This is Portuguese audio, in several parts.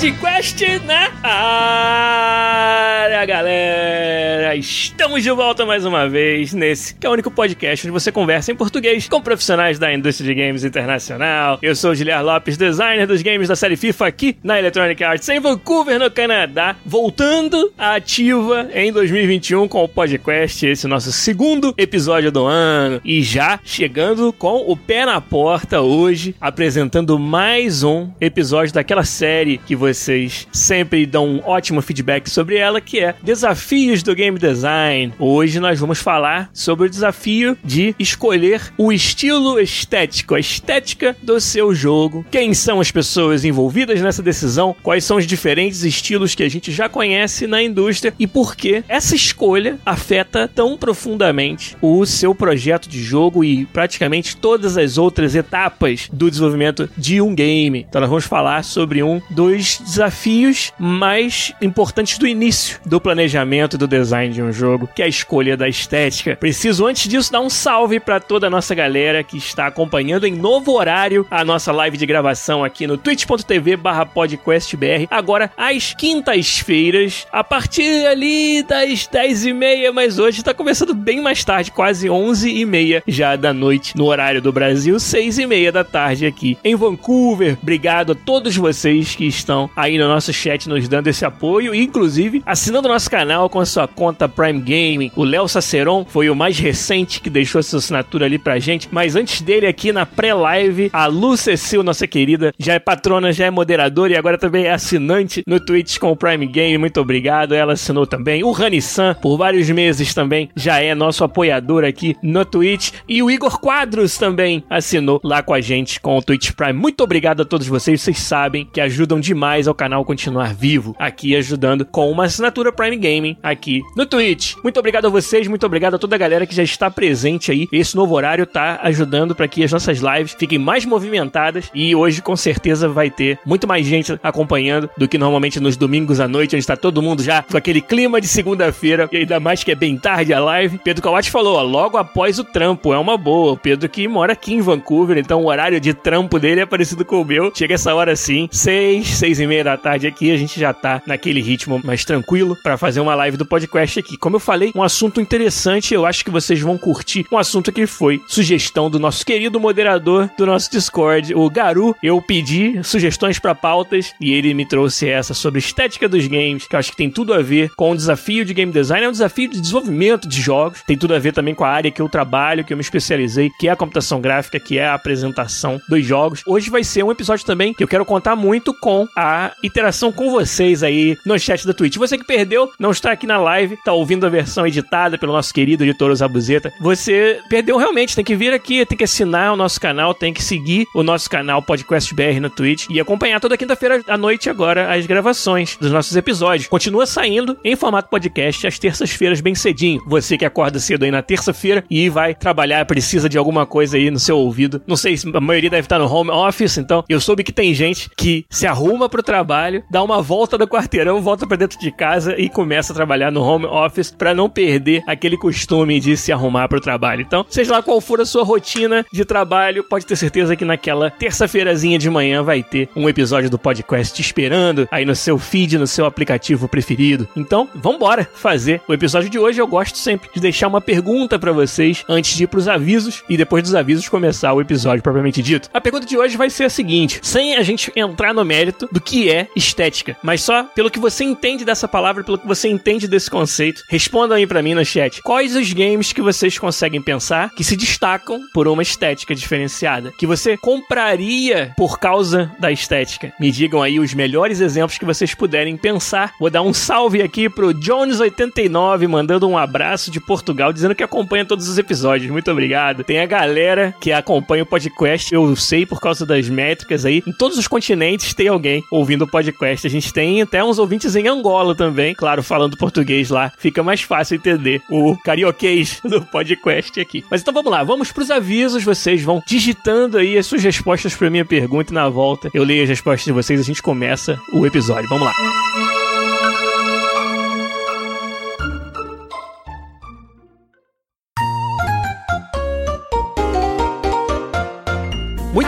Podcast na área, galera! Estamos de volta mais uma vez nesse que é o único podcast onde você conversa em português com profissionais da indústria de games internacional. Eu sou o Giliar Lopes, designer dos games da série FIFA aqui na Electronic Arts em Vancouver, no Canadá, voltando à ativa em 2021 com o podcast, esse nosso segundo episódio do ano e já chegando com o pé na porta hoje, apresentando mais um episódio daquela série que vocês sempre dão um ótimo feedback sobre ela, que é Desafios do Game Design. Hoje nós vamos falar sobre o desafio de escolher o estilo estético, a estética do seu jogo. Quem são as pessoas envolvidas nessa decisão? Quais são os diferentes estilos que a gente já conhece na indústria e por que essa escolha afeta tão profundamente o seu projeto de jogo e praticamente todas as outras etapas do desenvolvimento de um game. Então nós vamos falar sobre um dos desafios mais importantes do início do planejamento do design de um jogo, que é a escolha da estética. Preciso antes disso dar um salve para toda a nossa galera que está acompanhando em novo horário a nossa live de gravação aqui no twitch.tv/podcastbr, agora às quintas-feiras, a partir ali das 10 e meia, mas hoje está começando bem mais tarde, quase 11 e meia já da noite no horário do Brasil, 6 e meia da tarde aqui em Vancouver. Obrigado a todos vocês que estão aí no nosso chat nos dando esse apoio, inclusive assinando nosso canal com a sua conta Prime Gaming. O Léo Saceron foi o mais recente que deixou essa assinatura ali pra gente, mas antes dele aqui na pré-live, a Lu Cecil, nossa querida, já é patrona, já é moderadora e agora também é assinante no Twitch com o Prime Game. Muito obrigado, ela assinou também. O Rani San, por vários meses também, já é nosso apoiador aqui no Twitch. E o Igor Quadros também assinou lá com a gente com o Twitch Prime. Muito obrigado a todos vocês, vocês sabem que ajudam demais ao canal continuar vivo, aqui ajudando com uma assinatura Prime Gaming aqui no Twitch. Muito obrigado a vocês, muito obrigado a toda a galera que já está presente aí. Esse novo horário tá ajudando para que as nossas lives fiquem mais movimentadas e hoje com certeza vai ter muito mais gente acompanhando do que normalmente nos domingos à noite, onde está todo mundo já com aquele clima de segunda-feira e ainda mais que é bem tarde a live. Pedro Kawati falou, ó, logo após o trampo, é uma boa. O Pedro que mora aqui em Vancouver, então o horário de trampo dele é parecido com o meu. Chega essa hora assim, seis, seis e meia da tarde aqui, a gente já tá naquele ritmo mais tranquilo para fazer uma live do podcast aqui. Como eu falei, um assunto interessante, eu acho que vocês vão curtir. Um assunto que foi sugestão do nosso querido moderador do nosso Discord, o Garu. Eu pedi sugestões para pautas e ele me trouxe essa sobre estética dos games, que eu acho que tem tudo a ver com o desafio de game design, é um desafio de desenvolvimento de jogos, tem tudo a ver também com a área que eu trabalho, que eu me especializei, que é a computação gráfica, que é a apresentação dos jogos. Hoje vai ser um episódio também que eu quero contar muito com a interação com vocês aí no chat da Twitch. Você que perdeu, não está aqui na live, tá ouvindo a versão editada pelo nosso querido editor Zabuzeta, você perdeu realmente, tem que vir aqui, tem que assinar o nosso canal, tem que seguir o nosso canal Podcast BR no Twitch e acompanhar toda quinta-feira à noite agora as gravações dos nossos episódios. Continua saindo em formato podcast às terças-feiras bem cedinho. Você que acorda cedo aí na terça-feira e vai trabalhar, precisa de alguma coisa aí no seu ouvido. Não sei se a maioria deve estar no home office, então eu soube que tem gente que se arruma pro trabalho, dá uma volta do quarteirão, volta para dentro de casa e começa a trabalhar no home office para não perder aquele costume de se arrumar pro trabalho. Então, seja lá qual for a sua rotina de trabalho, pode ter certeza que naquela terça-feirazinha de manhã vai ter um episódio do podcast esperando aí no seu feed, no seu aplicativo preferido. Então, vambora fazer o episódio de hoje. Eu gosto sempre de deixar uma pergunta para vocês antes de ir pros avisos e depois dos avisos começar o episódio propriamente dito. A pergunta de hoje vai ser a seguinte: sem a gente entrar no mérito do que é estética, mas só pelo que você entende dessa palavra, pelo que você entende desse conceito. Respondam aí para mim no chat. Quais os games que vocês conseguem pensar que se destacam por uma estética diferenciada, que você compraria por causa da estética? Me digam aí os melhores exemplos que vocês puderem pensar. Vou dar um salve aqui pro Jones89 mandando um abraço de Portugal dizendo que acompanha todos os episódios. Muito obrigado. Tem a galera que acompanha o podcast, eu sei por causa das métricas aí. Em todos os continentes tem alguém ouvindo o podcast. A gente tem até uns ouvintes em Angola também, claro, falando português lá. Fica mais fácil entender o carioquês do podcast aqui. Mas então vamos lá, vamos pros avisos. Vocês vão digitando aí as suas respostas pra minha pergunta e na volta eu leio as respostas de vocês e a gente começa o episódio. Vamos lá.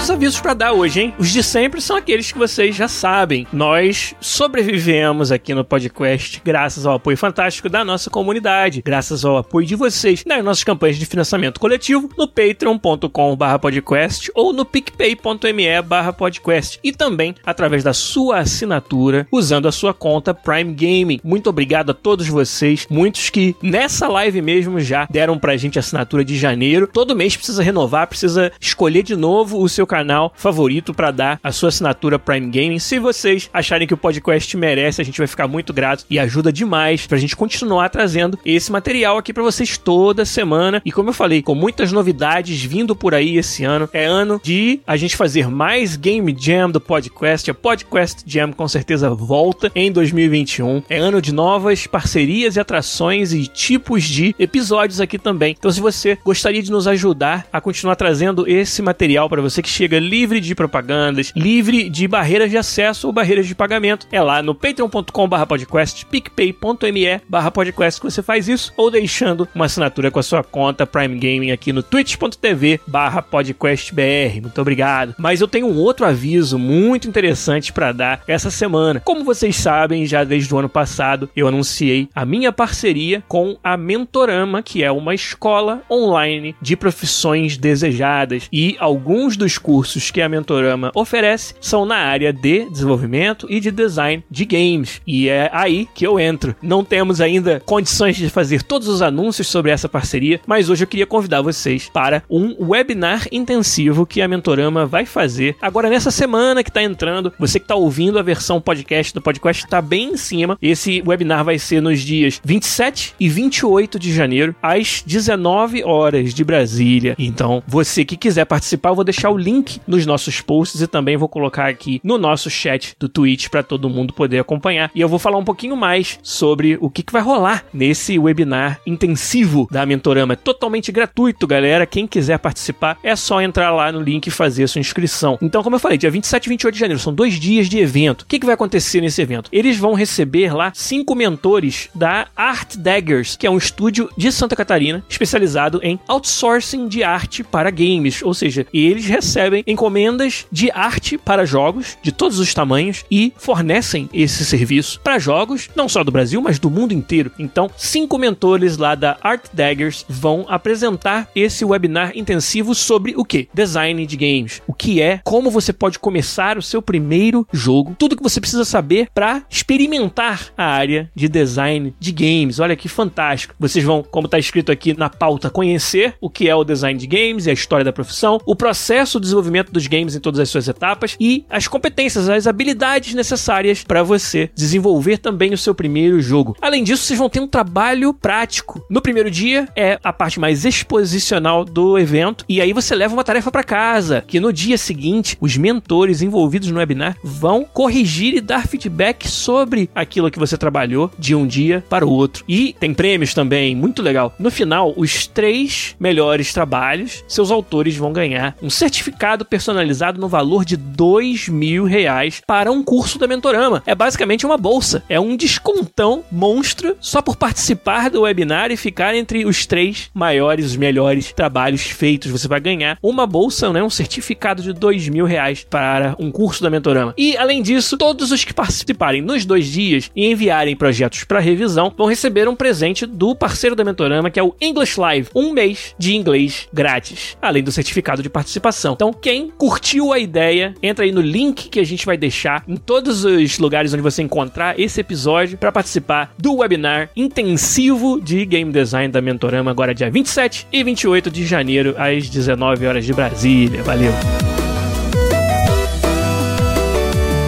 Muitos avisos para dar hoje, hein? Os de sempre são aqueles que vocês já sabem. Nós sobrevivemos aqui no podcast graças ao apoio fantástico da nossa comunidade, graças ao apoio de vocês nas nossas campanhas de financiamento coletivo no patreon.com/podcast ou no picpay.me/podcast e também através da sua assinatura usando a sua conta Prime Gaming. Muito obrigado a todos vocês, muitos que nessa live mesmo já deram pra gente assinatura de janeiro. Todo mês precisa renovar, precisa escolher de novo o seu canal favorito para dar a sua assinatura Prime Gaming. Se vocês acharem que o podcast merece, a gente vai ficar muito grato e ajuda demais pra gente continuar trazendo esse material aqui para vocês toda semana. E como eu falei, com muitas novidades vindo por aí esse ano, é ano de a gente fazer mais Game Jam do podcast. A Podcast Jam com certeza volta em 2021. É ano de novas parcerias e atrações e tipos de episódios aqui também. Então, se você gostaria de nos ajudar a continuar trazendo esse material para você que chega livre de propagandas, livre de barreiras de acesso ou barreiras de pagamento. É lá no patreon.com.br podcast, picpay.me podcast que você faz isso, ou deixando uma assinatura com a sua conta Prime Gaming aqui no twitch.tv podcastbr. Muito obrigado. Mas eu tenho um outro aviso muito interessante para dar essa semana. Como vocês sabem, já desde o ano passado, eu anunciei a minha parceria com a Mentorama, que é uma escola online de profissões desejadas e alguns dos cursos que a Mentorama oferece são na área de desenvolvimento e de design de games. E é aí que eu entro. Não temos ainda condições de fazer todos os anúncios sobre essa parceria, mas hoje eu queria convidar vocês para um webinar intensivo que a Mentorama vai fazer agora nessa semana que está entrando. Você que está ouvindo a versão podcast do podcast está bem em cima. Esse webinar vai ser nos dias 27 e 28 de janeiro, às 19 horas de Brasília. Então, você que quiser participar, eu vou deixar o link nos nossos posts e também vou colocar aqui no nosso chat do Twitch para todo mundo poder acompanhar. E eu vou falar um pouquinho mais sobre o que, que vai rolar nesse webinar intensivo da Mentorama. É totalmente gratuito, galera. Quem quiser participar é só entrar lá no link e fazer a sua inscrição. Então, como eu falei, dia 27 e 28 de janeiro são dois dias de evento. O que, que vai acontecer nesse evento? Eles vão receber lá cinco mentores da Art Daggers, que é um estúdio de Santa Catarina especializado em outsourcing de arte para games. Ou seja, eles recebem encomendas de arte para jogos de todos os tamanhos e fornecem esse serviço para jogos não só do Brasil, mas do mundo inteiro. Então, cinco mentores lá da Art Daggers vão apresentar esse webinar intensivo sobre o que? Design de games. O que é, como você pode começar o seu primeiro jogo, tudo que você precisa saber para experimentar a área de design de games. Olha que fantástico. Vocês vão, como está escrito aqui na pauta, conhecer o que é o design de games e a história da profissão, o processo desenvolvimento dos games em todas as suas etapas e as competências, as habilidades necessárias para você desenvolver também o seu primeiro jogo. Além disso, vocês vão ter um trabalho prático. No primeiro dia é a parte mais exposicional do evento e aí você leva uma tarefa para casa, que no dia seguinte os mentores envolvidos no webinar vão corrigir e dar feedback sobre aquilo que você trabalhou de um dia para o outro. E tem prêmios também, muito legal. No final, os três melhores trabalhos, seus autores vão ganhar um certificado personalizado no valor de dois mil reais para um curso da Mentorama. É basicamente uma bolsa, é um descontão monstro só por participar do webinar e ficar entre os três maiores, os melhores trabalhos feitos. Você vai ganhar uma bolsa, né, um certificado de dois mil reais para um curso da Mentorama. E além disso, todos os que participarem nos dois dias e enviarem projetos para revisão vão receber um presente do parceiro da Mentorama, que é o English Live, um mês de inglês grátis, além do certificado de participação. Então, Então, quem curtiu a ideia, entra aí no link que a gente vai deixar em todos os lugares onde você encontrar esse episódio para participar do webinar intensivo de game design da Mentorama agora dia 27 e 28 de janeiro às 19 horas de Brasília. Valeu.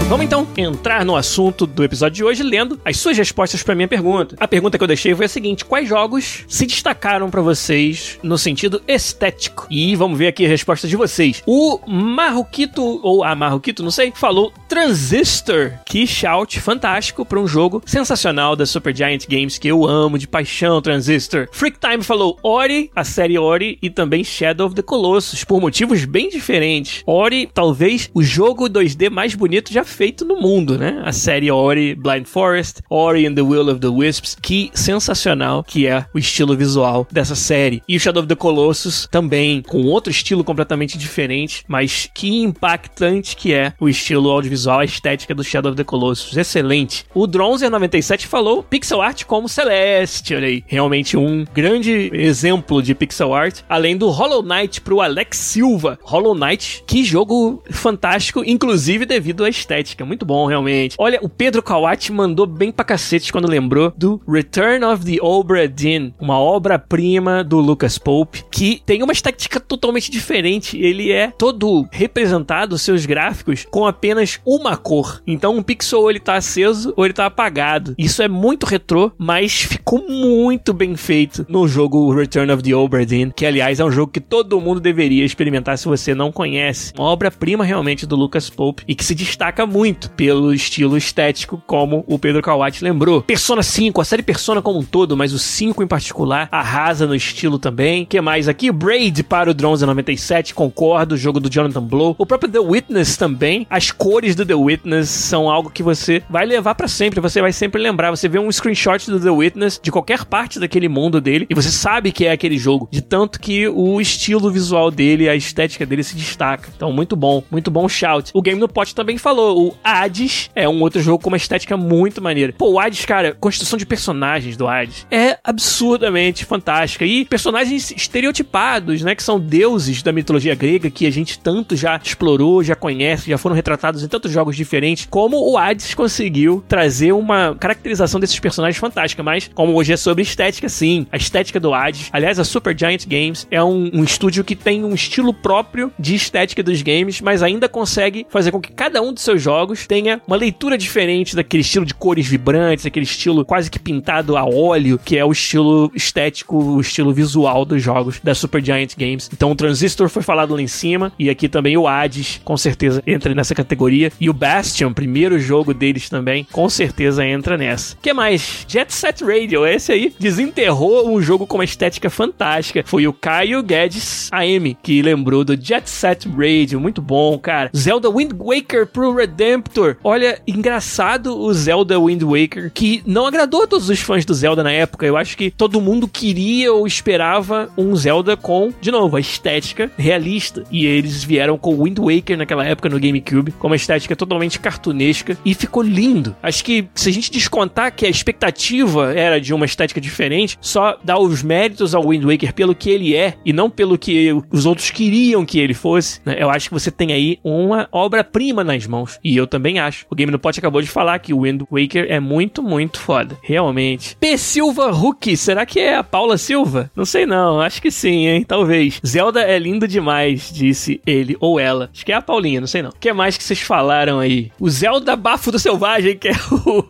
Vamos então entrar no assunto do episódio de hoje lendo as suas respostas para minha pergunta. A pergunta que eu deixei foi a seguinte: quais jogos se destacaram para vocês no sentido estético? E vamos ver aqui a resposta de vocês. O Marroquito ou a Marroquito, não sei, falou Transistor. Que shout fantástico para um jogo sensacional da Supergiant Games que eu amo de paixão, Transistor. Freak Time falou Ori, a série Ori e também Shadow of the Colossus por motivos bem diferentes. Ori, talvez o jogo 2D mais bonito já feito no mundo, né? A série Ori Blind Forest, Ori and the Will of the Wisps, que sensacional que é o estilo visual dessa série. E o Shadow of the Colossus também, com outro estilo completamente diferente, mas que impactante que é o estilo audiovisual, a estética do Shadow of the Colossus. Excelente. O Dronzer97 falou pixel art como Celeste, olha aí. Realmente um grande exemplo de pixel art, além do Hollow Knight pro Alex Silva. Hollow Knight, que jogo fantástico, inclusive devido à estética estética. Muito bom, realmente. Olha, o Pedro Kawati mandou bem pra cacete quando lembrou do Return of the Obra Dinn, uma obra-prima do Lucas Pope, que tem uma estética totalmente diferente. Ele é todo representado, seus gráficos, com apenas uma cor. Então, um pixel ou ele tá aceso ou ele tá apagado. Isso é muito retrô, mas ficou muito bem feito no jogo Return of the Obra Dinn, que aliás é um jogo que todo mundo deveria experimentar se você não conhece. Uma obra-prima realmente do Lucas Pope e que se destaca muito pelo estilo estético, como o Pedro Kawati lembrou. Persona 5, a série Persona como um todo, mas o 5 em particular, arrasa no estilo também. que mais aqui? Braid para o Drones 97, concordo, o jogo do Jonathan Blow. O próprio The Witness também. As cores do The Witness são algo que você vai levar para sempre, você vai sempre lembrar. Você vê um screenshot do The Witness de qualquer parte daquele mundo dele e você sabe que é aquele jogo, de tanto que o estilo visual dele, a estética dele se destaca. Então, muito bom, muito bom shout. O Game no Pot também falou, o Hades é um outro jogo com uma estética muito maneira. Pô, o Hades, cara, construção de personagens do Hades é absurdamente fantástica. E personagens estereotipados, né? Que são deuses da mitologia grega que a gente tanto já explorou, já conhece, já foram retratados em tantos jogos diferentes. Como o Hades conseguiu trazer uma caracterização desses personagens fantástica. Mas, como hoje é sobre estética, sim. A estética do Hades. Aliás, a Super Giant Games é um, um estúdio que tem um estilo próprio de estética dos games, mas ainda consegue fazer com que cada um dos seus jogos jogos tenha uma leitura diferente daquele estilo de cores vibrantes, aquele estilo quase que pintado a óleo, que é o estilo estético, o estilo visual dos jogos da Super Giant Games. Então o Transistor foi falado lá em cima, e aqui também o Hades, com certeza, entra nessa categoria. E o Bastion, primeiro jogo deles também, com certeza entra nessa. que mais? Jet Set Radio, esse aí desenterrou um jogo com uma estética fantástica. Foi o Caio Guedes AM, que lembrou do Jet Set Radio, muito bom, cara. Zelda Wind Waker pro Redemption Redemptor. Olha, engraçado o Zelda Wind Waker, que não agradou a todos os fãs do Zelda na época. Eu acho que todo mundo queria ou esperava um Zelda com, de novo, a estética realista. E eles vieram com Wind Waker naquela época no GameCube, com uma estética totalmente cartunesca e ficou lindo. Acho que se a gente descontar que a expectativa era de uma estética diferente, só dá os méritos ao Wind Waker pelo que ele é e não pelo que os outros queriam que ele fosse, né? eu acho que você tem aí uma obra-prima nas mãos. E eu também acho. O Game no Pot acabou de falar que o Wind Waker é muito, muito foda. Realmente. P. Silva Hulk, será que é a Paula Silva? Não sei não, acho que sim, hein? Talvez. Zelda é lindo demais, disse ele ou ela. Acho que é a Paulinha, não sei não. O que mais que vocês falaram aí? O Zelda Bafo do Selvagem, que é o,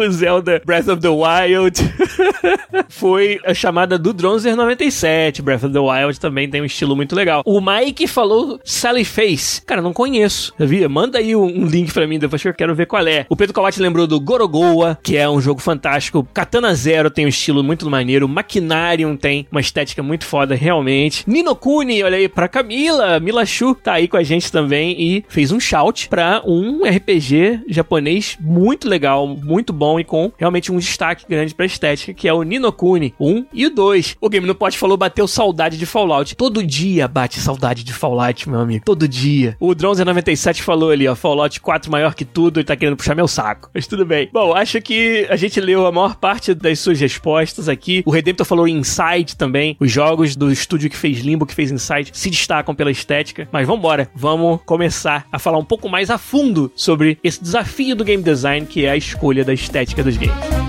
o Zelda Breath of the Wild. Foi a chamada do Dronzer 97. Breath of the Wild também tem um estilo muito legal. O Mike falou Sally Face. Cara, não conheço. Sabia? Manda aí um, um link link pra mim depois que eu quero ver qual é. O Pedro Kawati lembrou do Gorogoa, que é um jogo fantástico. Katana Zero tem um estilo muito maneiro. Machinarium tem uma estética muito foda, realmente. Ninokuni, olha aí, pra Camila. Mila Shu tá aí com a gente também e fez um shout pra um RPG japonês muito legal, muito bom e com realmente um destaque grande pra estética, que é o Ninokuni 1 e o 2. O Game no Pot falou bateu saudade de Fallout. Todo dia bate saudade de Fallout, meu amigo. Todo dia. O Drone 97 falou ali, ó, Fallout 4 maior que tudo e tá querendo puxar meu saco. Mas tudo bem. Bom, acho que a gente leu a maior parte das suas respostas aqui. O Redemptor falou Inside também. Os jogos do estúdio que fez Limbo, que fez Inside, se destacam pela estética. Mas vambora, vamos começar a falar um pouco mais a fundo sobre esse desafio do game design, que é a escolha da estética dos games.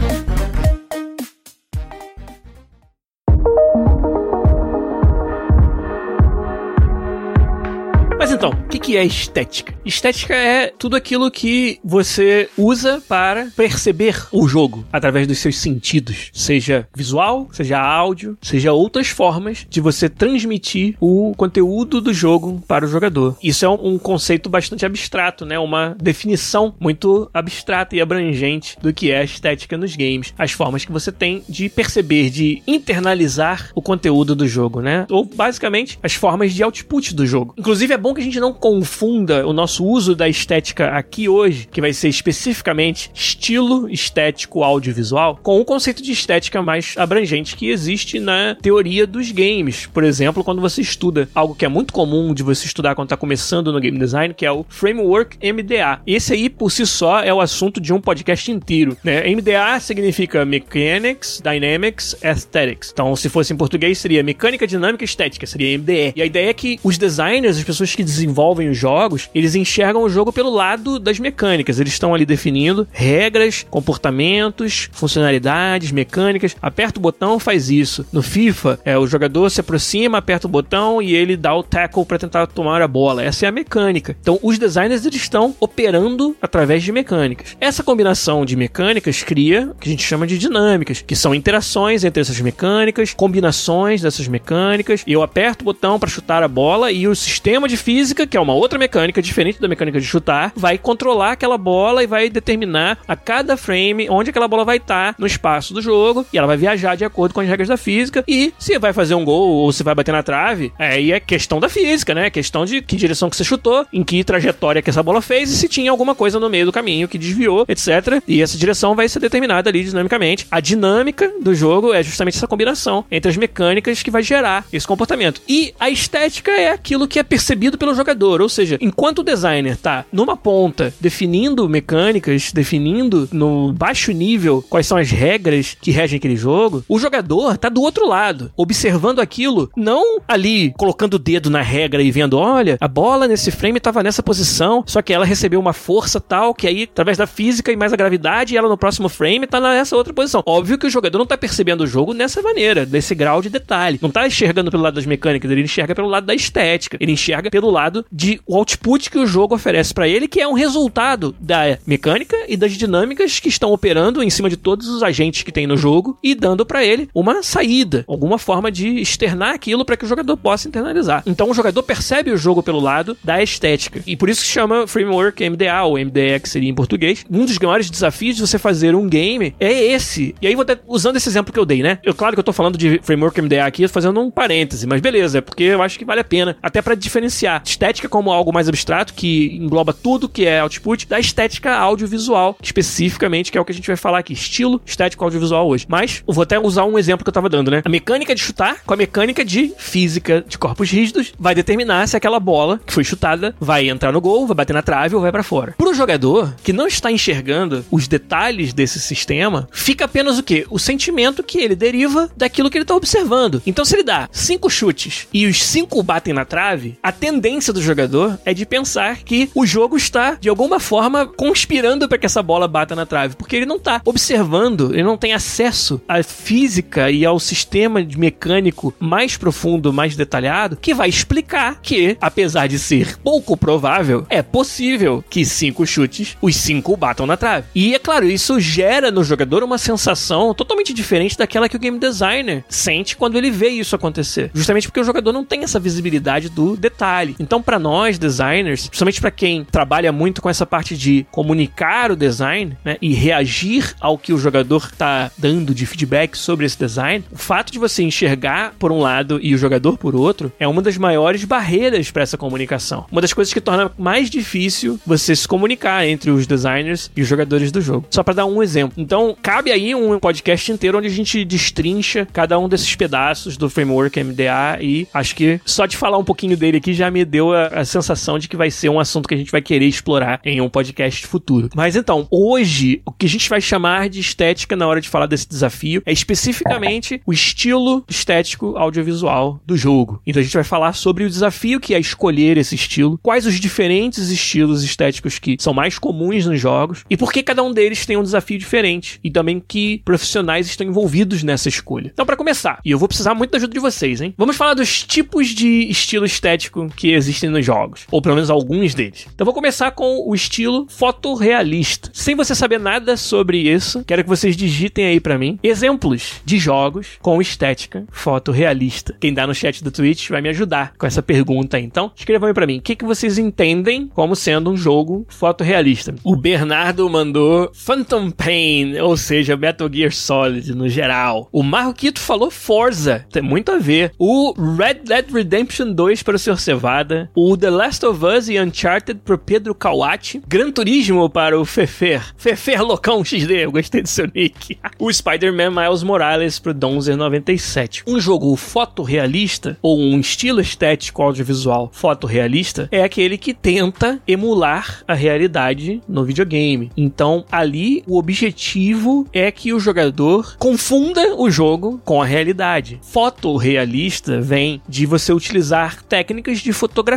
Então, o que, que é estética? Estética é tudo aquilo que você usa para perceber o jogo através dos seus sentidos, seja visual, seja áudio, seja outras formas de você transmitir o conteúdo do jogo para o jogador. Isso é um, conceito bastante abstrato, né? Uma definição muito abstrata e abrangente do que é a estética nos games, as formas que você tem de perceber, de internalizar o conteúdo do jogo, né? Ou basicamente as formas de output do jogo. Inclusive é bom que a gente não confunda o nosso uso da estética aqui hoje, que vai ser especificamente estilo estético audiovisual, com o conceito de estética mais abrangente que existe na teoria dos games. Por exemplo, quando você estuda algo que é muito comum de você estudar quando está começando no game design, que é o Framework MDA. Esse aí, por si só, é o assunto de um podcast inteiro. Né? MDA significa Mechanics, Dynamics, Aesthetics. Então, se fosse em português, seria Mecânica, Dinâmica Estética, seria MDE. E a ideia é que os designers, as pessoas que que desenvolvem os jogos, eles enxergam o jogo pelo lado das mecânicas. Eles estão ali definindo regras, comportamentos, funcionalidades, mecânicas. Aperta o botão, faz isso. No FIFA, é, o jogador se aproxima, aperta o botão e ele dá o tackle para tentar tomar a bola. Essa é a mecânica. Então, os designers eles estão operando através de mecânicas. Essa combinação de mecânicas cria o que a gente chama de dinâmicas, que são interações entre essas mecânicas, combinações dessas mecânicas. Eu aperto o botão para chutar a bola e o sistema de física, que é uma outra mecânica diferente da mecânica de chutar, vai controlar aquela bola e vai determinar a cada frame onde aquela bola vai estar no espaço do jogo e ela vai viajar de acordo com as regras da física e se vai fazer um gol ou se vai bater na trave, aí é questão da física, né? Questão de que direção que você chutou, em que trajetória que essa bola fez e se tinha alguma coisa no meio do caminho que desviou, etc. E essa direção vai ser determinada ali dinamicamente. A dinâmica do jogo é justamente essa combinação entre as mecânicas que vai gerar esse comportamento. E a estética é aquilo que é percebido pelo jogador. Ou seja, enquanto o designer tá numa ponta definindo mecânicas, definindo no baixo nível quais são as regras que regem aquele jogo, o jogador tá do outro lado, observando aquilo, não ali colocando o dedo na regra e vendo, olha, a bola nesse frame tava nessa posição, só que ela recebeu uma força tal que aí, através da física e mais a gravidade, ela no próximo frame tá nessa outra posição. Óbvio que o jogador não tá percebendo o jogo nessa maneira, desse grau de detalhe. Não tá enxergando pelo lado das mecânicas, ele enxerga pelo lado da estética. Ele enxerga pelo lado de o output que o jogo oferece para ele, que é um resultado da mecânica e das dinâmicas que estão operando em cima de todos os agentes que tem no jogo e dando para ele uma saída, alguma forma de externar aquilo para que o jogador possa internalizar. Então o jogador percebe o jogo pelo lado da estética. E por isso que chama Framework MDA ou MDE que seria em português. Um dos maiores desafios de você fazer um game é esse. E aí vou até usando esse exemplo que eu dei, né? Eu claro que eu tô falando de Framework MDA aqui fazendo um parêntese, mas beleza, é porque eu acho que vale a pena até para diferenciar estética como algo mais abstrato, que engloba tudo que é output, da estética audiovisual, especificamente, que é o que a gente vai falar aqui. Estilo estético audiovisual hoje. Mas vou até usar um exemplo que eu tava dando, né? A mecânica de chutar com a mecânica de física de corpos rígidos vai determinar se aquela bola que foi chutada vai entrar no gol, vai bater na trave ou vai para fora. Pro jogador que não está enxergando os detalhes desse sistema, fica apenas o quê? O sentimento que ele deriva daquilo que ele tá observando. Então, se ele dá cinco chutes e os cinco batem na trave, a tendência do jogador é de pensar que o jogo está, de alguma forma, conspirando para que essa bola bata na trave, porque ele não está observando, ele não tem acesso à física e ao sistema mecânico mais profundo, mais detalhado, que vai explicar que, apesar de ser pouco provável, é possível que cinco chutes, os cinco batam na trave. E é claro, isso gera no jogador uma sensação totalmente diferente daquela que o game designer sente quando ele vê isso acontecer. Justamente porque o jogador não tem essa visibilidade do detalhe. Então, para nós, designers, principalmente para quem trabalha muito com essa parte de comunicar o design né, e reagir ao que o jogador está dando de feedback sobre esse design, o fato de você enxergar por um lado e o jogador por outro é uma das maiores barreiras para essa comunicação. Uma das coisas que torna mais difícil você se comunicar comunicar entre os designers e os jogadores do jogo. Só para dar um exemplo. Então, cabe aí um podcast inteiro onde a gente destrincha cada um desses pedaços do framework MDA e acho que só de falar um pouquinho dele aqui já me deu a, a sensação de que vai ser um assunto que a gente vai querer explorar em um podcast futuro. Mas então, hoje, o que a gente vai chamar de estética na hora de falar desse desafio é especificamente o estilo estético audiovisual do jogo. Então a gente vai falar sobre o desafio que é escolher esse estilo, quais os diferentes estilos estéticos que são mais comuns nos jogos e por que cada um deles tem um desafio diferente e também que profissionais estão envolvidos nessa escolha. Então, para começar, e eu vou precisar muito da ajuda de vocês, hein? Vamos falar dos tipos de estilo estético que existem nos jogos, ou pelo menos alguns deles. Então, vou começar com o estilo fotorrealista. Sem você saber nada sobre isso, quero que vocês digitem aí para mim exemplos de jogos com estética fotorrealista. Quem dá no chat do Twitch vai me ajudar com essa pergunta. Então, escrevam aí para mim, o que, que vocês entendem como sendo um jogo fotorrealista? O Bernardo mandou Phantom Pain, ou seja, Metal Gear Solid no geral. O Marquito falou Forza, tem muito a ver. O Red Dead Redemption 2 para o Sr. Cevada. O The Last of Us e Uncharted para o Pedro Kawati. Gran Turismo para o Fefer. Fefer Loucão XD, eu gostei do seu nick. o Spider-Man Miles Morales para o Donzer97. Um jogo fotorrealista, ou um estilo estético audiovisual fotorrealista, é aquele que tenta emular a realidade no videogame. Então, ali, o objetivo é que o jogador confunda o jogo com a realidade. Fotorrealista vem de você utilizar técnicas de fotografia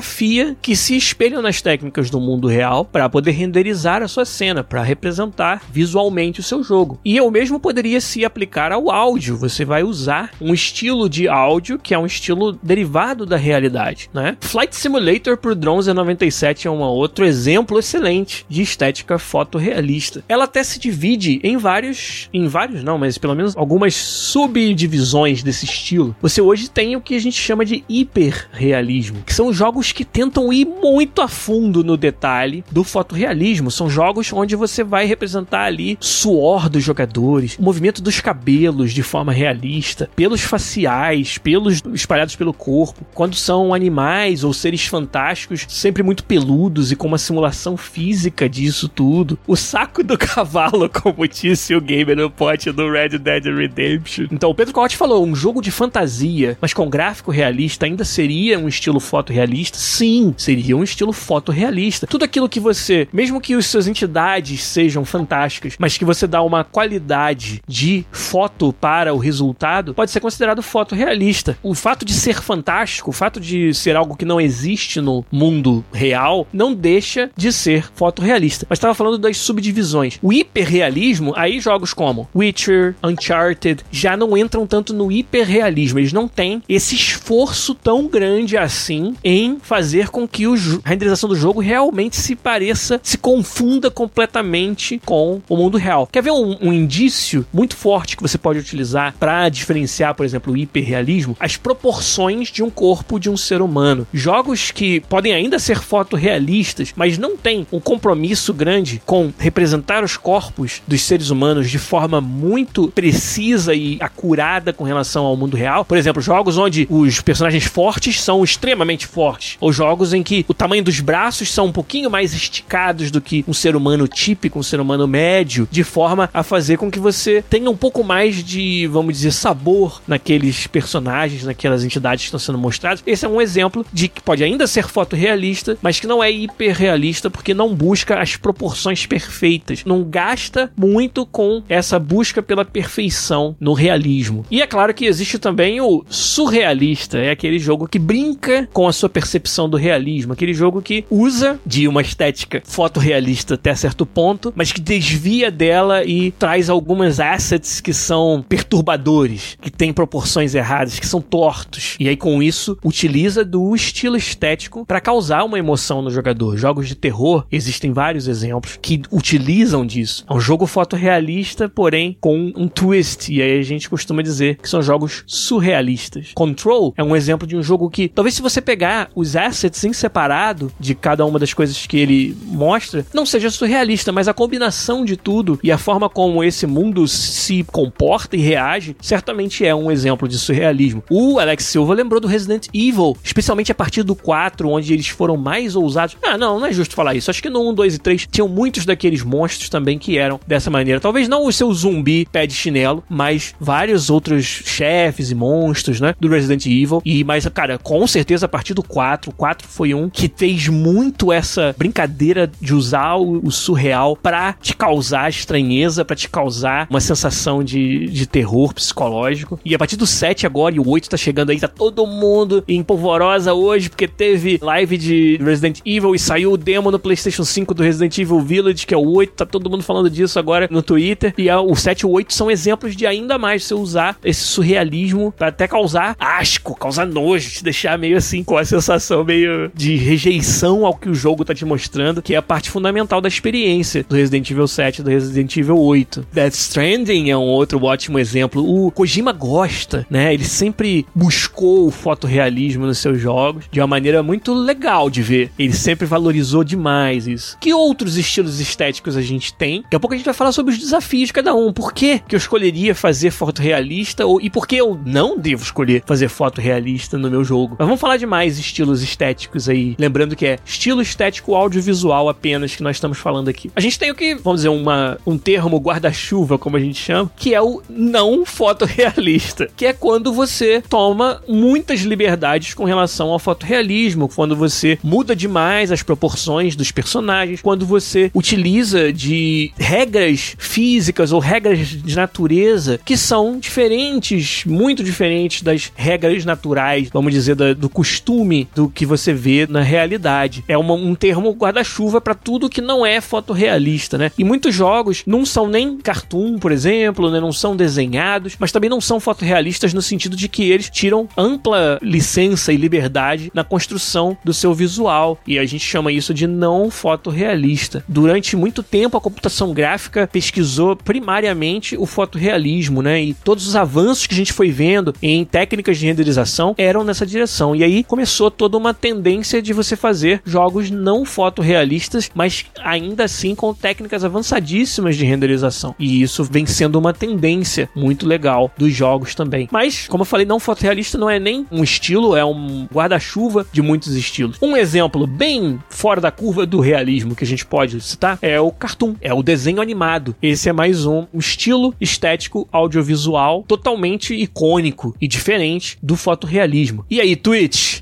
que se espelham nas técnicas do mundo real para poder renderizar a sua cena, para representar visualmente o seu jogo. E o mesmo poderia se aplicar ao áudio. Você vai usar um estilo de áudio que é um estilo derivado da realidade, né? Flight Simulator por Drones 97 é um outro exemplo excelente de estética fotorrealista. Ela até se divide em vários, em vários não, mas pelo menos algumas subdivisões desse estilo. Você hoje tem o que a gente chama de hiperrealismo, que são jogos que tentam ir muito a fundo no detalhe do fotorrealismo. São jogos onde você vai representar ali suor dos jogadores, o movimento dos cabelos de forma realista, pelos faciais, pelos espalhados pelo corpo. Quando são animais ou seres fantásticos, sempre muito peludos e com uma simulação física disso tudo. O saco do cavalo, como disse o gamer no pote do Red Dead Redemption. Então, o Pedro Cote falou, um jogo de fantasia, mas com gráfico realista, ainda seria um estilo fotorrealista? Sim, seria um estilo fotorrealista. Tudo aquilo que você, mesmo que as suas entidades sejam fantásticas, mas que você dá uma qualidade de foto para o resultado, pode ser considerado fotorrealista. O fato de ser fantástico, o fato de ser algo que não existe no mundo real, não deixa de ser fotorrealista. Mas estava falando das subdivisões. O hiperrealismo, aí jogos como Witcher, Uncharted, já não entram tanto no hiperrealismo. Eles não têm esse esforço tão grande assim em fazer com que o, a renderização do jogo realmente se pareça, se confunda completamente com o mundo real. Quer ver um, um indício muito forte que você pode utilizar para diferenciar, por exemplo, o hiperrealismo? As proporções de um corpo de um ser humano. Jogos que podem ainda ser fotorrealistas, mas não têm um compromisso grande com representar os corpos dos seres humanos de forma muito precisa e acurada com relação ao mundo real. Por exemplo, jogos onde os personagens fortes são extremamente fortes, ou jogos em que o tamanho dos braços são um pouquinho mais esticados do que um ser humano típico, um ser humano médio, de forma a fazer com que você tenha um pouco mais de, vamos dizer, sabor naqueles personagens, naquelas entidades que estão sendo mostradas. Esse é um exemplo de que pode ainda ser fotorrealista, mas que não é hiperrealista porque não busca as proporções perfeitas, não gasta muito com essa busca pela perfeição no realismo. E é claro que existe também o surrealista, é aquele jogo que brinca com a sua percepção do realismo, aquele jogo que usa de uma estética fotorrealista até certo ponto, mas que desvia dela e traz algumas assets que são perturbadores, que têm proporções erradas, que são tortos. E aí com isso utiliza do estilo estético para causar uma emoção no jogador. Jogos de terror existem vários exemplos que utilizam disso. É um jogo fotorrealista, porém com um twist. E aí a gente costuma dizer que são jogos surrealistas. Control é um exemplo de um jogo que, talvez se você pegar os assets em separado de cada uma das coisas que ele mostra, não seja surrealista, mas a combinação de tudo e a forma como esse mundo se comporta e reage, certamente é um exemplo de surrealismo. O Alex Silva lembrou do Resident Evil, especialmente a partir do 4, onde eles foram mais ousados. Ah, não, não é justo falar isso. Acho que no 1, 2 e 3 tinham muitos daqueles monstros também que eram dessa maneira. Talvez não o seu zumbi pé de chinelo, mas vários outros chefes e monstros, né? Do Resident Evil. E, mas, cara, com certeza a partir do 4, o 4 foi um que fez muito essa brincadeira de usar o, o surreal para te causar estranheza, para te causar uma sensação de, de terror psicológico. E a partir do 7 agora, e o 8 tá chegando aí, tá todo mundo em polvorosa hoje, porque teve live de Resident Evil e saiu o demo no PlayStation 5 do Resident Evil Village, que é o 8, tá todo mundo falando disso agora no Twitter. E o 7 e o 8 são exemplos de ainda mais você usar esse surrealismo para até causar asco, causar nojo, te deixar meio assim com a sensação meio de rejeição ao que o jogo tá te mostrando, que é a parte fundamental da experiência do Resident Evil 7 e do Resident Evil 8. Death Stranding é um outro ótimo exemplo. O Kojima gosta, né? Ele sempre buscou o fotorrealismo nos seus jogos de uma maneira muito legal de ver. Ele sempre valorizou demais isso. Que outros estilos estéticos a gente tem? Daqui a pouco a gente vai falar sobre os desafios de cada um. Por que, que eu escolheria fazer foto realista ou, e por que eu não devo escolher fazer foto realista no meu jogo? Mas vamos falar de mais estilos estéticos aí. Lembrando que é estilo estético audiovisual apenas que nós estamos falando aqui. A gente tem o que, vamos dizer, uma, um termo guarda-chuva, como a gente chama, que é o não fotorrealista, que é quando você toma muitas liberdades com relação ao fotorrealismo, quando você muda demais as proporções dos personagens, quando você utiliza de regras físicas ou regras de natureza que são diferentes, muito diferentes das regras naturais, vamos dizer, da, do costume do que você vê na realidade. É uma, um termo guarda-chuva para tudo que não é fotorrealista, né? E muitos jogos não são nem cartoon, por exemplo, né? não são desenhados, mas também não são fotorrealistas no sentido de que eles tiram ampla licença e liberdade na construção do seu visual. E a gente chama isso de não fotorrealista. Durante muito tempo, a computação gráfica pesquisou primariamente o fotorrealismo, né? E todos os avanços que a gente foi vendo em técnicas de renderização eram nessa direção. E aí começou toda uma tendência de você fazer jogos não fotorrealistas, mas ainda assim com técnicas avançadíssimas de renderização. E isso vem sendo uma tendência muito legal dos jogos também. Mas, como eu falei, não fotorrealista não é nem um estilo, é um guarda-chuva de muitos estilos. Um exemplo bem fora da curva do realismo que a gente pode citar é o cartoon, é o desenho animado. Esse é mais um, um estilo estético audiovisual totalmente icônico e diferente do fotorrealismo. E aí, Twitch,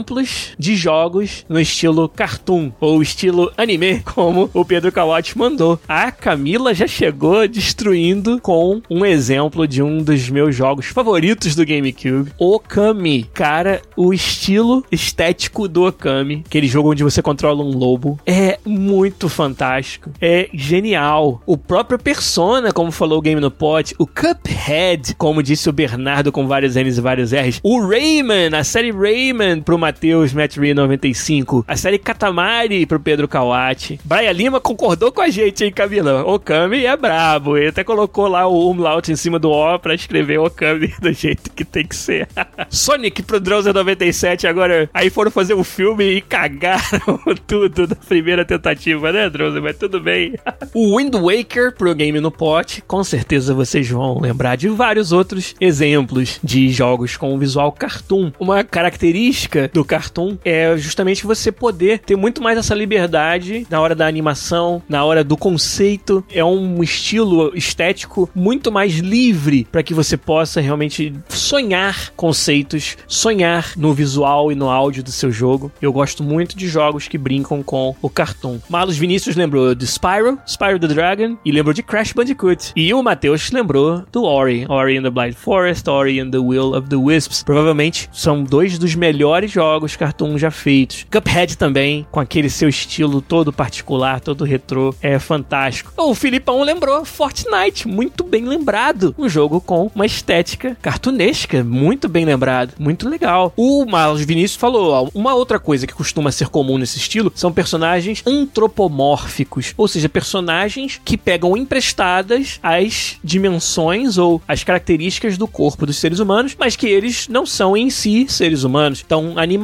exemplos de jogos no estilo cartoon ou estilo anime, como o Pedro Kawati mandou. A Camila já chegou destruindo com um exemplo de um dos meus jogos favoritos do GameCube, Okami. Cara, o estilo estético do Okami, aquele jogo onde você controla um lobo, é muito fantástico. É genial. O próprio Persona, como falou o Game no Pot, o Cuphead, como disse o Bernardo com vários N's e vários R's, o Rayman, a série Rayman pro Matheus Matri 95, a série Katamari pro Pedro Kawati. Brian Lima concordou com a gente, hein, Camila? Okami é brabo. Ele até colocou lá o umlaut em cima do O pra escrever Okami do jeito que tem que ser. Sonic pro Drowser 97, agora aí foram fazer um filme e cagaram tudo da primeira tentativa, né, Drowser? Mas tudo bem. o Wind Waker pro Game no Pot, com certeza vocês vão lembrar de vários outros exemplos de jogos com visual cartoon. Uma característica do cartoon é justamente você poder ter muito mais essa liberdade na hora da animação, na hora do conceito. É um estilo estético muito mais livre para que você possa realmente sonhar conceitos, sonhar no visual e no áudio do seu jogo. Eu gosto muito de jogos que brincam com o cartoon. Malus Vinícius lembrou de Spyro, Spyro the Dragon e lembrou de Crash Bandicoot. E o Matheus lembrou do Ori, Ori in the Blind Forest, Ori and the Will of the Wisps. Provavelmente são dois dos melhores jogos cartoon já feitos. Cuphead também, com aquele seu estilo todo particular, todo retrô, é fantástico. O Filipão lembrou Fortnite, muito bem lembrado. Um jogo com uma estética cartunesca, muito bem lembrado, muito legal. O Marlos Vinícius falou, uma outra coisa que costuma ser comum nesse estilo são personagens antropomórficos, ou seja, personagens que pegam emprestadas as dimensões ou as características do corpo dos seres humanos, mas que eles não são em si seres humanos. Então, animais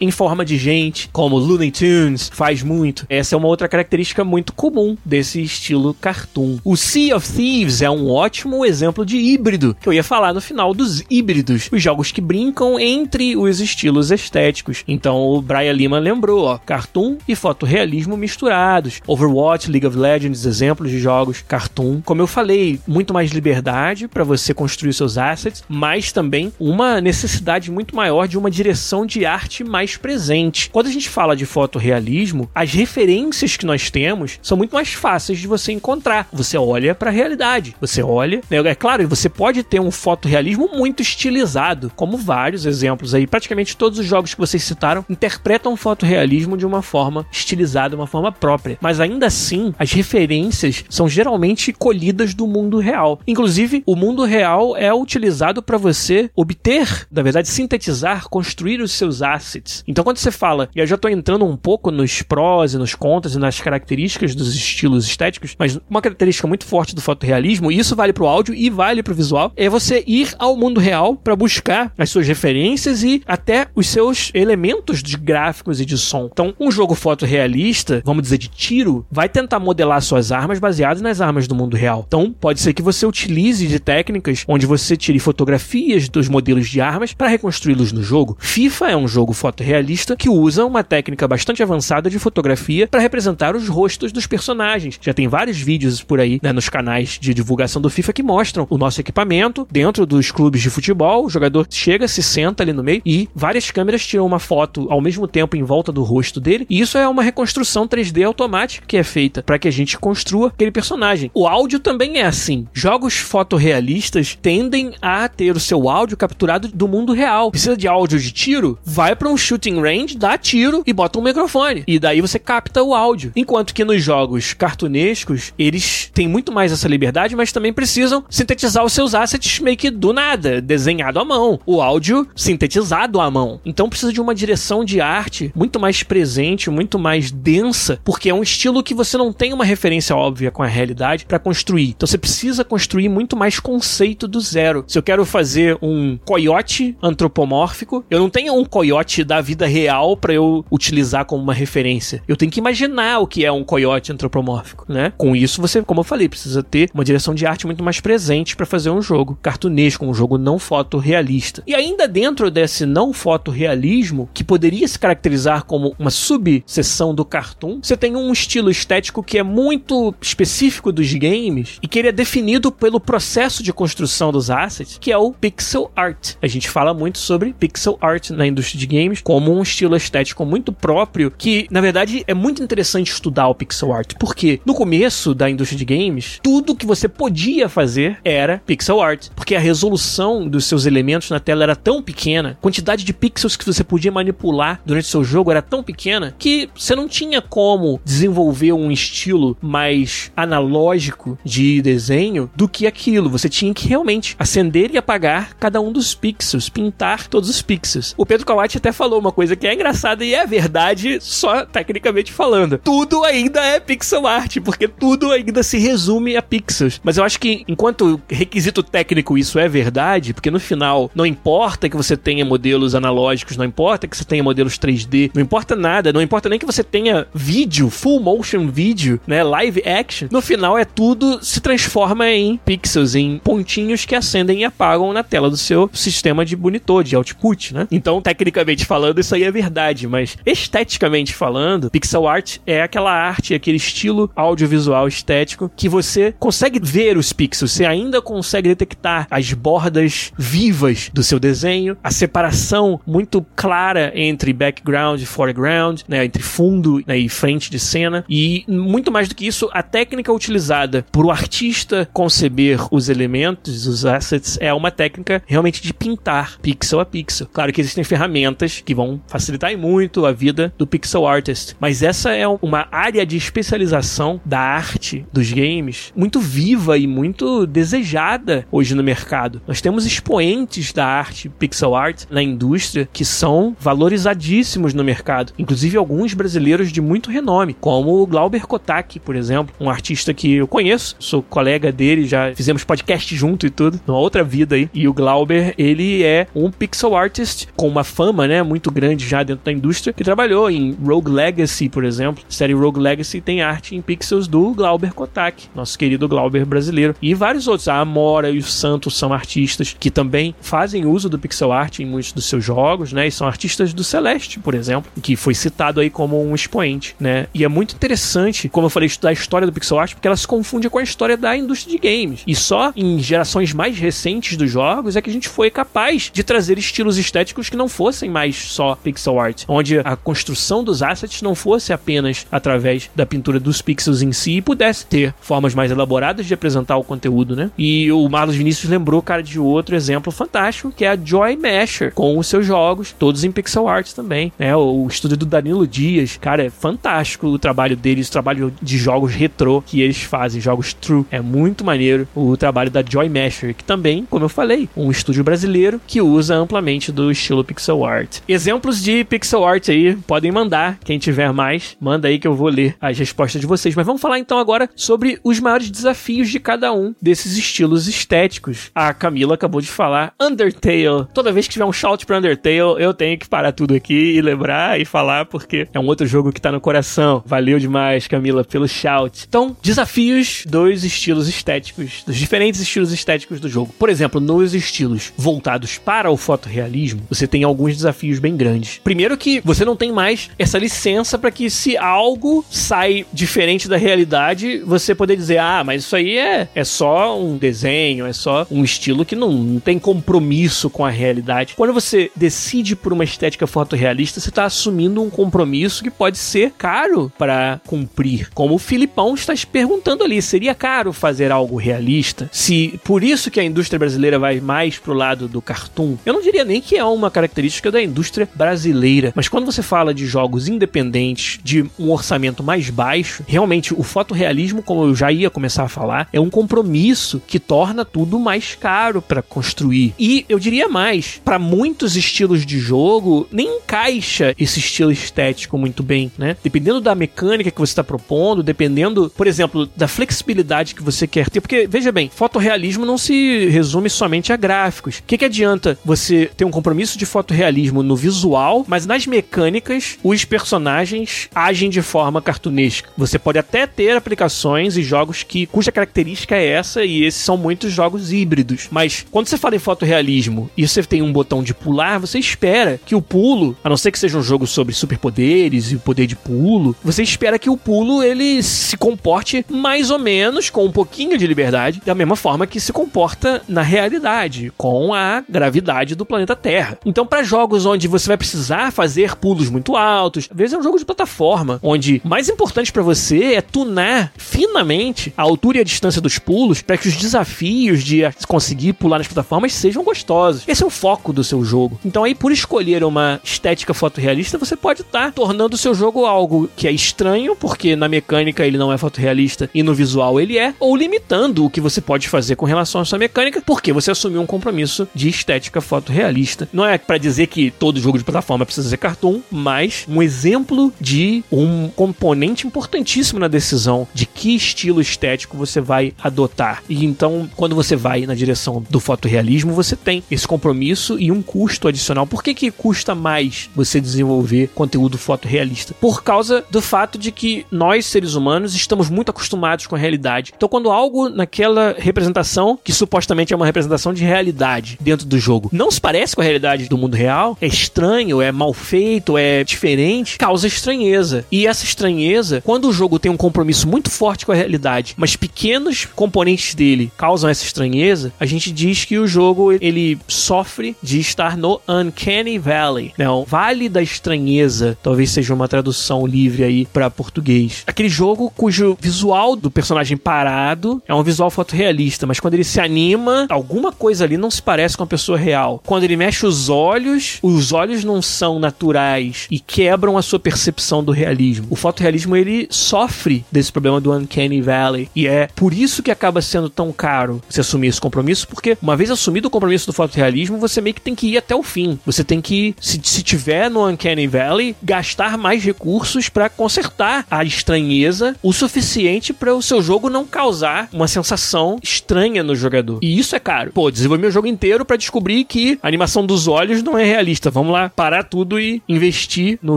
em forma de gente, como Looney Tunes faz muito. Essa é uma outra característica muito comum desse estilo cartoon. O Sea of Thieves é um ótimo exemplo de híbrido, que eu ia falar no final dos híbridos, os jogos que brincam entre os estilos estéticos. Então, o Brian Lima lembrou, ó, cartoon e fotorrealismo misturados. Overwatch, League of Legends, exemplos de jogos cartoon. Como eu falei, muito mais liberdade para você construir seus assets, mas também uma necessidade muito maior de uma direção de arte mais presente. Quando a gente fala de fotorrealismo, as referências que nós temos são muito mais fáceis de você encontrar. Você olha para a realidade, você olha, né? é claro, você pode ter um fotorrealismo muito estilizado, como vários exemplos aí, praticamente todos os jogos que vocês citaram interpretam o fotorrealismo de uma forma estilizada, uma forma própria. Mas ainda assim, as referências são geralmente colhidas do mundo real. Inclusive, o mundo real é utilizado para você obter, na verdade, sintetizar, construir os seus assets. Então, quando você fala, e eu já estou entrando um pouco nos prós e nos contras e nas características dos estilos estéticos, mas uma característica muito forte do fotorrealismo, e isso vale para o áudio e vale para o visual, é você ir ao mundo real para buscar as suas referências e até os seus elementos de gráficos e de som. Então, um jogo fotorrealista, vamos dizer de tiro, vai tentar modelar suas armas baseadas nas armas do mundo real. Então, pode ser que você utilize de técnicas onde você tire fotografias dos modelos de armas para reconstruí-los no jogo. FIFA é um jogo fotorrealista que usa uma técnica bastante avançada de fotografia para representar os rostos dos personagens. Já tem vários vídeos por aí né, nos canais de divulgação do FIFA que mostram o nosso equipamento dentro dos clubes de futebol. O jogador chega, se senta ali no meio e várias câmeras tiram uma foto ao mesmo tempo em volta do rosto dele. E isso é uma reconstrução 3D automática que é feita para que a gente construa aquele personagem. O áudio também é assim. Jogos fotorrealistas tendem a ter o seu áudio capturado do mundo real. Precisa de áudio de tiro? Vai para um shooting range, dá tiro e bota um microfone. E daí você capta o áudio. Enquanto que nos jogos cartunescos, eles têm muito mais essa liberdade, mas também precisam sintetizar os seus assets meio que do nada, desenhado à mão. O áudio sintetizado à mão. Então precisa de uma direção de arte muito mais presente, muito mais densa, porque é um estilo que você não tem uma referência óbvia com a realidade para construir. Então você precisa construir muito mais conceito do zero. Se eu quero fazer um coiote antropomórfico, eu não tenho um coiote da vida real para eu utilizar como uma referência. Eu tenho que imaginar o que é um coiote antropomórfico, né? Com isso você, como eu falei, precisa ter uma direção de arte muito mais presente para fazer um jogo cartunesco, um jogo não fotorrealista. E ainda dentro desse não fotorrealismo, que poderia se caracterizar como uma subseção do cartoon, você tem um estilo estético que é muito específico dos games e que ele é definido pelo processo de construção dos assets, que é o pixel art. A gente fala muito sobre pixel art na indústria de games como um estilo estético muito próprio, que na verdade é muito interessante estudar o pixel art, porque no começo da indústria de games, tudo que você podia fazer era pixel art, porque a resolução dos seus elementos na tela era tão pequena, a quantidade de pixels que você podia manipular durante o seu jogo era tão pequena que você não tinha como desenvolver um estilo mais analógico de desenho do que aquilo. Você tinha que realmente acender e apagar cada um dos pixels, pintar todos os pixels. O Pedro Kawati até falou uma coisa que é engraçada e é verdade, só tecnicamente falando. Tudo ainda é pixel art, porque tudo ainda se resume a pixels. Mas eu acho que enquanto requisito técnico isso é verdade, porque no final não importa que você tenha modelos analógicos, não importa que você tenha modelos 3D, não importa nada, não importa nem que você tenha vídeo, full motion vídeo, né, live action. No final é tudo se transforma em pixels, em pontinhos que acendem e apagam na tela do seu sistema de monitor, de output, né? Então, tecnicamente falando, isso aí é verdade, mas esteticamente falando, pixel art é aquela arte, aquele estilo audiovisual estético que você consegue ver os pixels, você ainda consegue detectar as bordas vivas do seu desenho, a separação muito clara entre background e foreground, né, entre fundo né, e frente de cena, e muito mais do que isso, a técnica utilizada por o artista conceber os elementos, os assets, é uma técnica realmente de pintar pixel a pixel. Claro que existem ferramentas que vão facilitar muito a vida do pixel artist, mas essa é uma área de especialização da arte dos games muito viva e muito desejada hoje no mercado. Nós temos expoentes da arte pixel art na indústria que são valorizadíssimos no mercado, inclusive alguns brasileiros de muito renome, como o Glauber Kotak, por exemplo, um artista que eu conheço, sou colega dele, já fizemos podcast junto e tudo, numa outra vida aí. E o Glauber, ele é um pixel artist com uma fama, né, muito grande já dentro da indústria, que trabalhou em Rogue Legacy, por exemplo. A série Rogue Legacy tem arte em pixels do Glauber Kotak, nosso querido Glauber brasileiro. E vários outros, a Amora e o Santos são artistas que também fazem uso do pixel art em muitos dos seus jogos, né, e são artistas do Celeste, por exemplo, que foi citado aí como um expoente, né? E é muito interessante, como eu falei, estudar a história do pixel art, porque ela se confunde com a história da indústria de games. E só em gerações mais recentes dos jogos é que a gente foi capaz de trazer estilos estéticos que não fossem mais só pixel art, onde a construção dos assets não fosse apenas através da pintura dos pixels em si e pudesse ter formas mais elaboradas de apresentar o conteúdo, né? E o Marlos Vinícius lembrou, cara, de outro exemplo fantástico, que é a Joy Masher, com os seus jogos, todos em pixel art também, né? O estúdio do Danilo Dias, cara, é fantástico o trabalho deles, o trabalho de jogos retrô que eles fazem, jogos true, é muito maneiro o trabalho da Joy Masher, que também, como eu falei, um estúdio brasileiro que usa amplamente do estilo pixel art. Exemplos de pixel art aí, podem mandar, quem tiver mais, manda aí que eu vou ler as respostas de vocês. Mas vamos falar então agora sobre os maiores desafios de cada um desses estilos estéticos. A Camila acabou de falar Undertale. Toda vez que tiver um shout para Undertale, eu tenho que parar tudo aqui e lembrar e falar porque é um outro jogo que tá no coração. Valeu demais, Camila, pelo shout. Então, desafios dos estilos estéticos, dos diferentes estilos estéticos do jogo. Por exemplo, nos estilos voltados para o fotorrealismo, você tem alguns desafios bem grandes. Primeiro que você não tem mais essa licença para que se algo sai diferente da realidade, você poder dizer, ah, mas isso aí é, é só um desenho, é só um estilo que não, não tem compromisso com a realidade. Quando você decide por uma estética fotorrealista, você está assumindo um compromisso que pode ser caro para cumprir. Como o Filipão está se perguntando ali, seria caro fazer algo realista? Se por isso que a indústria brasileira vai mais pro lado do cartoon, eu não diria nem que é uma característica da indústria brasileira, mas quando você fala de jogos independentes, de um orçamento mais baixo, realmente o fotorrealismo, como eu já ia começar a falar, é um compromisso que torna tudo mais caro para construir. E eu diria mais, para muitos estilos de jogo, nem encaixa esse estilo estético muito bem, né? Dependendo da mecânica que você está propondo, dependendo, por exemplo, da flexibilidade que você quer ter, porque veja bem, fotorrealismo não se resume somente a gráficos. O que, que adianta você ter um compromisso de fotorrealismo no visual, mas nas mecânicas os personagens agem de forma cartunesca? Você pode até ter aplicações e jogos que cuja característica é essa, e esses são muitos jogos híbridos. Mas quando você fala em fotorrealismo e você tem um botão de pular, você espera que o pulo, a não ser que seja um jogo sobre superpoderes e o poder de pulo, você espera que o pulo ele se comporte mais ou menos com um pouquinho de liberdade, da mesma forma que se comporta na realidade, com a gravidade do planeta Terra. Então, para jogos onde você vai precisar fazer pulos muito altos, às vezes é um jogo de plataforma, onde mais importante para você é tunar finamente a altura e a distância dos pulos para que os desafios de conseguir pular nas plataformas sejam gostosos. Esse é o foco do seu jogo. Então, aí, por escolher uma estética fotorrealista, você pode estar tá tornando o seu jogo algo que é estranho, porque na mecânica ele não é fotorrealista e no visual ele é, ou limitando o que você pode fazer com relação à sua mecânica, porque você assumiu um compromisso de estética fotorrealista. Não é para dizer que todo jogo de plataforma precisa ser cartoon, mas um exemplo de um componente importantíssimo na decisão de que estilo estético você vai adotar. E então, quando você vai na direção do fotorrealismo, você tem esse compromisso e um custo adicional. Por que, que custa mais você desenvolver conteúdo fotorrealista? Por causa do fato de que nós, seres humanos, estamos muito acostumados com a realidade. Então, quando algo naquela representação, que supostamente é uma representação de realidade dentro do jogo, não se parece com a realidade do mundo real, é estranho, é mal feito, é diferente, causa estranheza. E essa estranheza, quando o jogo tem um compromisso muito forte com a realidade, mas pequenos componentes dele causam essa estranheza, a gente diz que o jogo ele sofre de estar no Uncanny Valley, né? O Vale da Estranheza, talvez seja uma tradução livre aí para português. Aquele jogo cujo visual do personagem parado é um visual fotorrealista, mas quando ele se anima, alguma coisa ali não se parece com a pessoa real. Quando ele mexe os olhos, os olhos não são naturais e quebram a sua percepção do realismo. O fotorrealismo ele sofre desse problema do Uncanny Valley e é por isso que acaba sendo tão caro você assumir esse compromisso, porque uma vez assumido o compromisso do fotorrealismo, você meio que tem que ir até o fim. Você tem que, se, se tiver no Uncanny Valley, gastar mais recursos para consertar a estranheza o suficiente para o seu jogo não causar uma sensação estranha no jogador. E isso é caro. Pô, desenvolvi meu jogo inteiro para descobrir que a animação dos olhos não é realista. Vamos lá parar tudo e investir no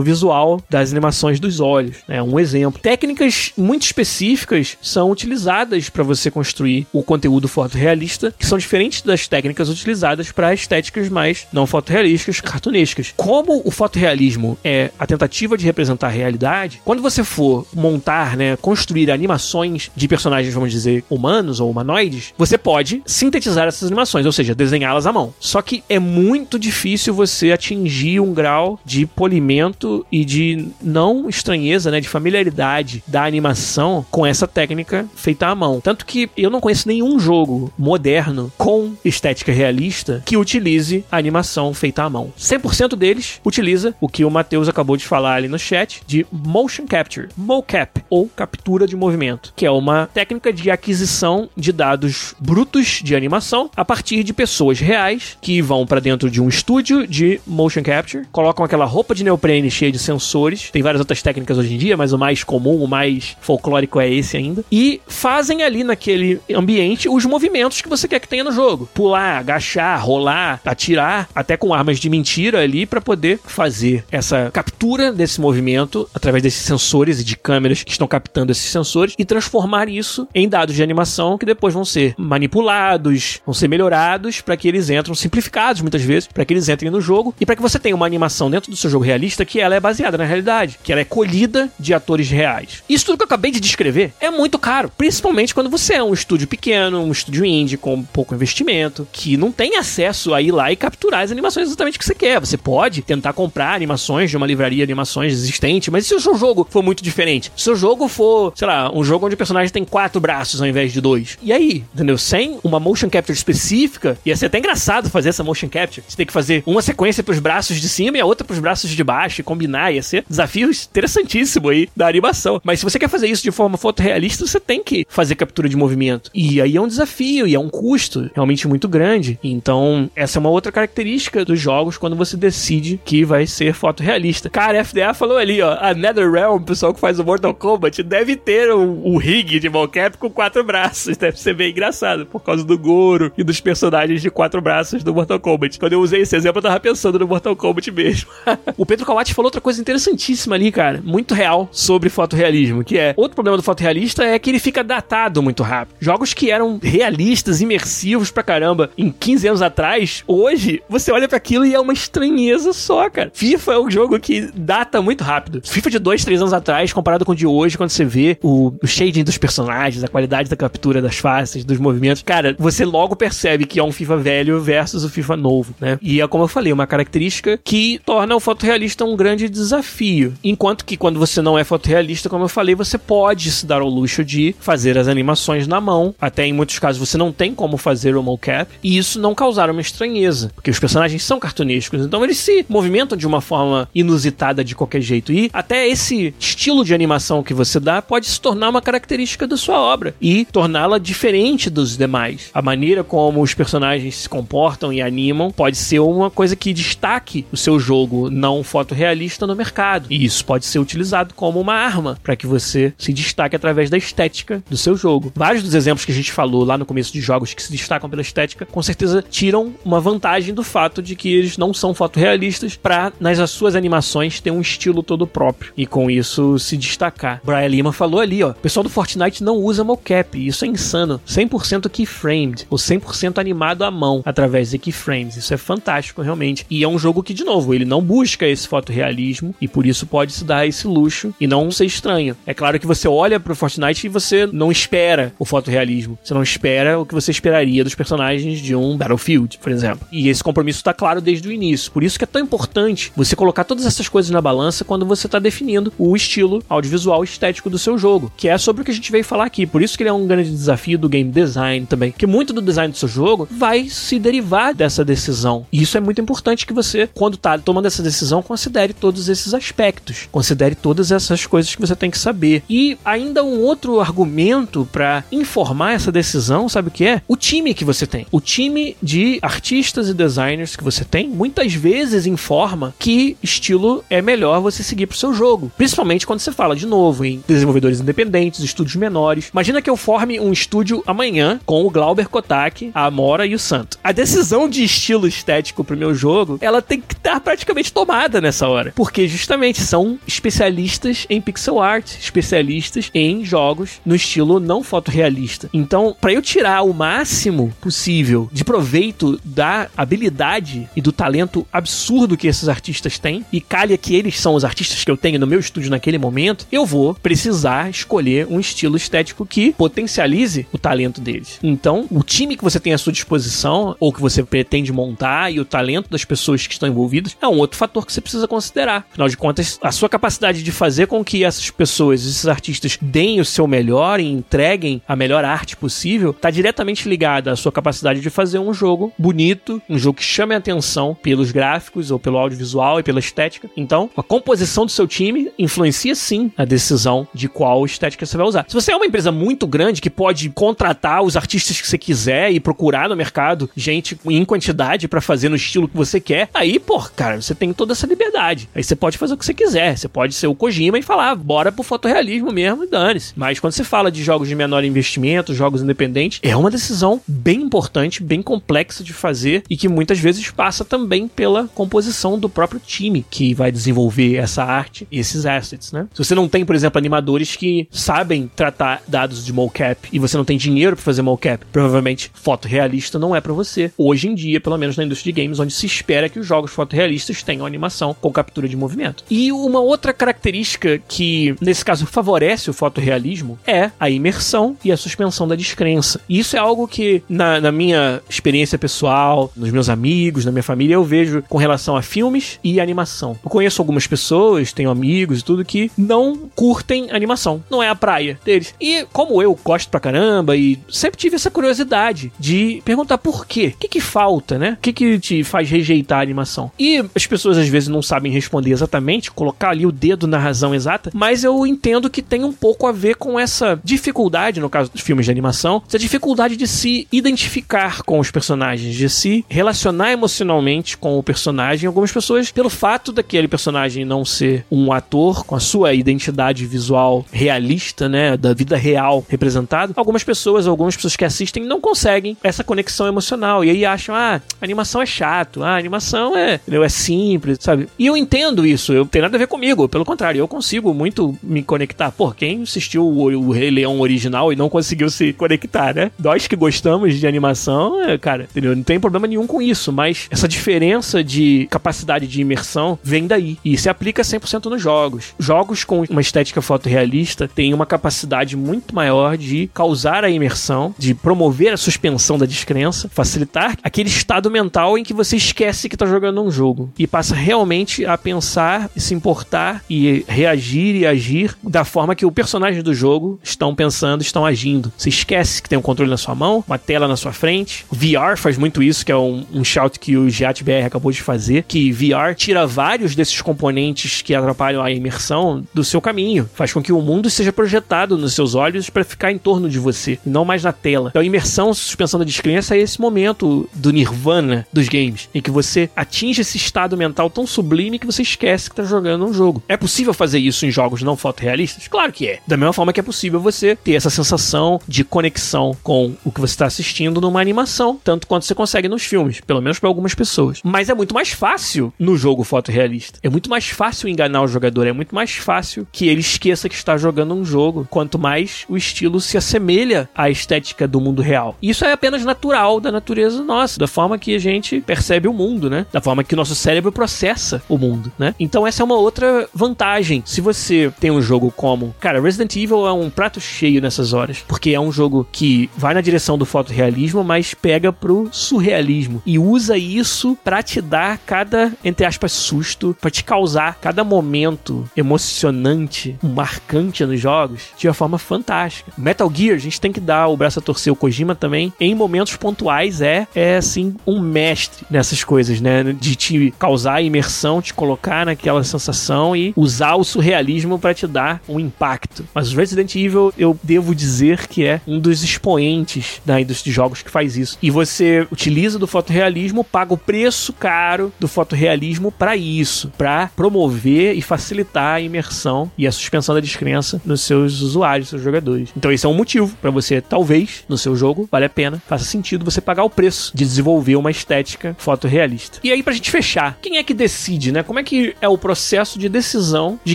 visual das animações dos olhos. É um exemplo. Técnicas muito específicas são utilizadas para você construir o conteúdo fotorrealista, que são diferentes das técnicas utilizadas para estéticas mais não fotorrealistas, cartunescas. Como o fotorrealismo é a tentativa de representar a realidade, quando você for montar, né, construir animações de personagens, vamos dizer, humanos ou humanoides, você pode sintetizar essas animações, ou seja, desenhá-las à mão. Só que é muito difícil você atingir um grau de polimento e de não estranheza, né, de familiaridade da animação com essa técnica feita à mão. Tanto que eu não conheço nenhum jogo moderno com estética realista que utilize a animação feita à mão. 100% deles utiliza o que o Matheus acabou de falar ali no chat de motion capture, mocap ou captura de movimento, que é uma técnica de aquisição de dados brutos de animação a partir de pessoas reais que vão para dentro de um estúdio de motion capture, colocam aquela roupa de neoprene cheia de sensores. Tem várias outras técnicas hoje em dia, mas o mais comum, o mais folclórico é esse ainda. E fazem ali naquele ambiente os movimentos que você quer que tenha no jogo: pular, agachar, rolar, atirar, até com armas de mentira ali para poder fazer essa captura desse movimento através desses sensores e de câmeras que estão captando esses sensores e transformar isso em dados de animação que depois vão ser manipulados, vão ser melhorados para que eles entram simplificados muitas vezes, para que eles entrem no jogo e para que você tenha uma animação dentro do seu jogo realista que ela é baseada na realidade, que ela é colhida de atores reais. Isso tudo que eu acabei de descrever é muito caro, principalmente quando você é um estúdio pequeno, um estúdio indie com pouco investimento, que não tem acesso a ir lá e capturar as animações exatamente que você quer. Você pode tentar comprar animações de uma livraria de animações existente, mas se o seu jogo for muito diferente, se o jogo for, sei lá, um jogo onde o personagem tem quatro braços ao invés de dois, e aí, entendeu? Sem uma motion capture específica, ia ser até engraçado fazer essa motion capture. Você tem que fazer uma sequência pros braços de cima e a outra pros braços de baixo e combinar, ia ser desafio interessantíssimo aí da animação. Mas se você quer fazer isso de forma fotorrealista, você tem que fazer captura de movimento. E aí é um desafio e é um custo realmente muito grande. Então, essa é uma outra característica dos jogos quando você decide que vai ser fotorrealista. Cara, a FDA falou ali, ó, a NetherRealm, o pessoal que faz o Mortal Kombat, deve ter um rig de mocap com quatro braços. Deve ser bem engraçado, por causa do Goro e dos personagens de quatro braços do Mortal Kombat. Quando eu usei esse exemplo, eu tava pensando no Mortal Kombat mesmo. o Pedro Kawati falou outra coisa interessantíssima ali, cara, muito real sobre fotorrealismo, que é, outro problema do fotorrealista é que ele fica datado muito rápido. Jogos que eram realistas, imersivos pra caramba em 15 anos atrás, hoje você olha para aquilo e é uma estranheza só, cara. FIFA é um jogo que data muito rápido. FIFA de 2, 3 anos atrás, comparado com o de hoje, quando você vê o, o shading dos personagens, a qualidade da captura das faces, dos movimentos, cara, você logo percebe que é um FIFA velho versus o FIFA novo, né? E é como eu falei, uma característica que torna o fotorrealista um grande desafio. Enquanto que quando você não é fotorrealista, como eu falei, você pode se dar ao luxo de fazer as animações na mão. Até em muitos casos você não tem como fazer o mocap. E isso não causar uma estranheza, porque os personagens são cartunescos, então eles se movimentam de uma forma inusitada de qualquer jeito. E até esse estilo de animação que você dá pode se tornar uma característica da sua obra e torná-la diferente dos demais. A maneira como os personagens se comportam e animam pode ser uma coisa que destaque o seu jogo não fotorrealista no mercado. E isso pode ser utilizado como uma arma para que você se destaque através da estética do seu jogo. Vários dos exemplos que a gente falou lá no começo de jogos que se destacam pela estética, com certeza tiram uma vantagem do fato de que eles não são fotorrealistas para nas suas animações ter um estilo todo próprio e com isso se destacar. Brian Lima falou ali, ó, o pessoal do Fortnite não usa mocap, isso é insano. 100% keyframed, ou 100% animado à mão através de keyframes. Isso é fantástico realmente. E é um jogo que de novo, ele não busca esse fotorrealismo e por isso pode se dar esse luxo e não ser estranho. É claro que você olha pro Fortnite e você não espera o fotorrealismo. Você não espera o que você esperaria dos personagens de um Battlefield, por exemplo. E esse compromisso está claro desde o início. Por isso que é tão importante você colocar todas essas coisas na balança quando você está definindo o estilo audiovisual estético do seu jogo, que é sobre o que a gente veio falar aqui. Por isso que ele é um grande desafio do game design também, que muito do design do seu jogo vai se derivar dessa decisão. E isso é muito importante que você, quando está tomando essa decisão, considere todos esses aspectos, considere todas essas coisas que você tem que saber. E ainda um outro argumento para informar essa decisão, sabe o que é? O time que você tem. O time de artistas e designers que você tem, muitas vezes informa que estilo é melhor você seguir pro seu jogo. Principalmente quando você fala de novo em desenvolvedores independentes, estúdios menores. Imagina que eu forme um estúdio amanhã com o Glauber Kotak, a Amora e o Santo. A decisão de estilo estético pro meu jogo, ela tem que estar praticamente tomada nessa hora. Porque justamente são especialistas em pixel art, especialistas em jogos no estilo não fotorrealista. Então, para eu tirar o máximo possível de proveito da habilidade e do talento absurdo que esses artistas têm, e calha que eles são os artistas que eu tenho no meu estúdio naquele momento, eu vou precisar escolher um estilo estético que potencialize o talento deles. Então, o time que você tem à sua disposição, ou que você pretende montar, e o talento das pessoas que estão envolvidas, é um outro fator que você precisa considerar. Afinal de contas, a sua capacidade de fazer com que essas pessoas, esses artistas, deem o seu melhor e entreguem a melhor arte possível, está diretamente ligada à sua capacidade de fazer um jogo bonito, um jogo que chame a atenção pelos gráficos ou pelo audiovisual e pela estética. Então, a composição do seu time influencia sim a decisão de qual estética você vai usar. Se você é uma empresa muito grande que pode contratar os artistas que você quiser e procurar no mercado gente em quantidade para fazer no estilo que você quer, aí, pô, cara, você tem toda essa liberdade. Aí você pode fazer o que você quiser. Você pode ser o Kojima e falar, bora pro fotorrealismo mesmo e dane-se. Mas quando você fala de jogos de menor investimento, jogos independentes, é uma decisão bem importante, bem complexa de fazer e que muitas vezes passa também pela composição do próprio time que vai desenvolver essa arte e esses assets, né? Se você não tem, por exemplo, animadores que sabem tratar dados de mocap e você não tem dinheiro para fazer mocap, provavelmente fotorrealista não é para você. Hoje em dia, pelo menos na indústria de games, onde se espera que os jogos fotorrealistas tenham animação com captura de movimento. E uma outra característica que, nesse caso, favorece o fotorrealismo é a imersão e a suspensão da descrença. E isso é algo que, na, na minha experiência pessoal, nos meus amigos, na minha família, eu vejo com relação a filmes e animação. Eu conheço algumas pessoas, tenho amigos e tudo que não curtem animação. Não é a praia deles. E como eu gosto pra caramba e sempre tive essa curiosidade de perguntar por quê? O que que falta, né? O que que te faz rejeitar a animação? E as pessoas às vezes não sabem responder exatamente, colocar ali o dedo na razão exata, mas eu entendo que tem um pouco a ver com essa dificuldade, no caso dos filmes de animação, essa dificuldade de se identificar com os personagens, de se relacionar emocionalmente com o personagem. Algumas pessoas, pelo fato daquele personagem não ser um ator com a sua identidade visual realista, né, da vida real representada, algumas pessoas, algumas pessoas que assistem não conseguem essa conexão emocional e aí acham, ah, animação é chato, a animação é, entendeu? é simples, sabe? E eu entendo isso, eu tenho nada a ver comigo, pelo contrário, eu consigo muito me conectar. Pô, quem assistiu o, o Rei Leão original e não conseguiu se conectar, né? Nós que gostamos de animação, é, cara, entendeu? Não tem problema nenhum com isso, mas essa diferença de capacidade de imersão vem daí e se aplica 100% nos jogos. Jogos com uma estética fotorrealista têm uma capacidade muito maior de causar a imersão, de promover a suspensão da descrença, facilitar aquele estado mental em que você esquece que tá jogando um jogo e passa realmente a pensar e se importar e reagir e agir da forma que o personagem do jogo estão pensando, estão agindo. Você esquece que tem um controle na sua mão, uma tela na sua frente. VR faz muito isso, que é um, um shout que o GatBR acabou de fazer, que VR tira vários desses componentes que atrapalham a imersão do seu caminho. Faz com que o mundo seja projetado nos seus olhos para ficar em torno de você, não mais na tela. Então, imersão, suspensão da descrença é esse momento do nirvana dos games, em você atinge esse estado mental tão sublime que você esquece que tá jogando um jogo. É possível fazer isso em jogos não fotorrealistas? Claro que é. Da mesma forma que é possível você ter essa sensação de conexão com o que você está assistindo numa animação, tanto quanto você consegue nos filmes, pelo menos para algumas pessoas. Mas é muito mais fácil no jogo fotorrealista. É muito mais fácil enganar o jogador, é muito mais fácil que ele esqueça que está jogando um jogo, quanto mais o estilo se assemelha à estética do mundo real. Isso é apenas natural da natureza nossa, da forma que a gente percebe o mundo, né? Da forma que o nosso cérebro processa o mundo, né? Então essa é uma outra vantagem. Se você tem um jogo como, cara, Resident Evil é um prato cheio nessas horas, porque é um jogo que vai na direção do fotorrealismo, mas pega pro surrealismo e usa isso para te dar cada, entre aspas, susto, para te causar cada momento emocionante, marcante nos jogos de uma forma fantástica. Metal Gear, a gente tem que dar o braço a torcer o Kojima também, em momentos pontuais é é assim um mestre nessas coisas, né, de te causar imersão, te colocar naquela sensação e usar o surrealismo para te dar um impacto. Mas o Resident Evil, eu devo dizer que é um dos expoentes da indústria de jogos que faz isso. E você utiliza do fotorrealismo, paga o preço caro do fotorrealismo para isso, para promover e facilitar a imersão e a suspensão da descrença nos seus usuários, seus jogadores. Então esse é um motivo para você, talvez, no seu jogo, vale a pena, faça sentido você pagar o preço de desenvolver uma estética fotorrealista. E aí pra gente fechar, quem é que decide, né? Como é que é o processo de decisão de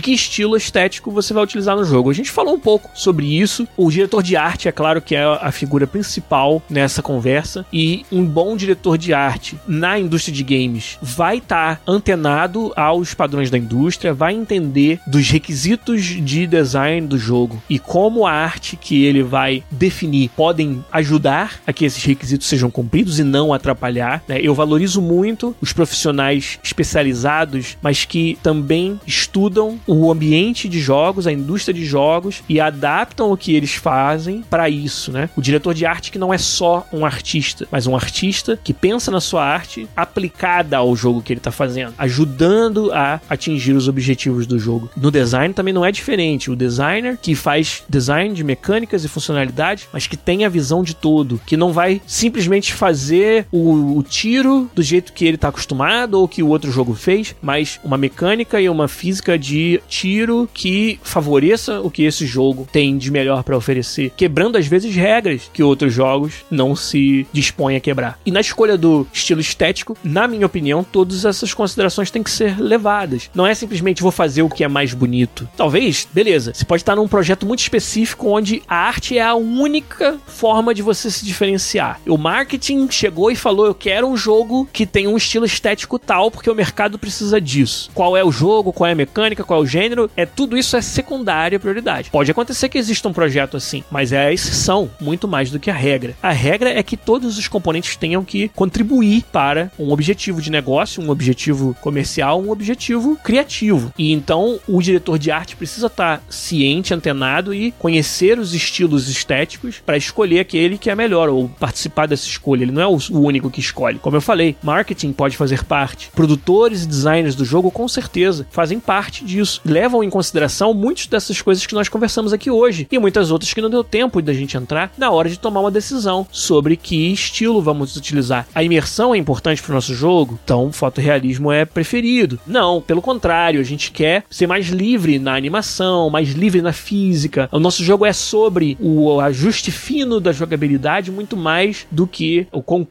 que estilo estético você vai utilizar no jogo? A gente falou um pouco sobre isso. O diretor de arte, é claro que é a figura principal nessa conversa e um bom diretor de arte na indústria de games vai estar tá antenado aos padrões da indústria, vai entender dos requisitos de design do jogo e como a arte que ele vai definir podem ajudar a que esses requisitos sejam cumpridos e não atrapalhar. Né? Eu valorizo muito os profissionais especializados, mas que também estudam o ambiente de jogos, a indústria de jogos e adaptam o que eles fazem para isso, né? O diretor de arte que não é só um artista, mas um artista que pensa na sua arte aplicada ao jogo que ele está fazendo, ajudando a atingir os objetivos do jogo. No design também não é diferente. O designer que faz design de mecânicas e funcionalidades, mas que tem a visão de todo, que não vai simplesmente fazer o, o tiro do jeito que ele está acostumado ou que o outro jogo fez, mas uma mecânica e uma física de tiro que favoreça o que esse jogo tem de melhor para oferecer, quebrando às vezes regras que outros jogos não se dispõem a quebrar. E na escolha do estilo estético, na minha opinião, todas essas considerações têm que ser levadas. Não é simplesmente vou fazer o que é mais bonito. Talvez, beleza, você pode estar num projeto muito específico onde a arte é a única forma de você se diferenciar. O marketing chegou e falou: eu quero um jogo que tenha um estilo estético tal, porque o mercado precisa disso. Qual é o jogo, qual é a mecânica, qual é o gênero, é tudo isso é secundária prioridade. Pode acontecer que exista um projeto assim, mas é a exceção muito mais do que a regra. A regra é que todos os componentes tenham que contribuir para um objetivo de negócio, um objetivo comercial, um objetivo criativo. E então o diretor de arte precisa estar ciente, antenado e conhecer os estilos estéticos para escolher aquele que é melhor ou participar dessa escolha. Ele não é o único que escolhe. Como eu falei, marketing pode fazer parte, produtores e designers do jogo com certeza fazem parte disso, levam em consideração muitas dessas coisas que nós conversamos aqui hoje e muitas outras que não deu tempo da gente entrar na hora de tomar uma decisão sobre que estilo vamos utilizar. A imersão é importante para o nosso jogo, então fotorrealismo é preferido. Não, pelo contrário, a gente quer ser mais livre na animação, mais livre na física. O nosso jogo é sobre o ajuste fino da jogabilidade muito mais do que o quão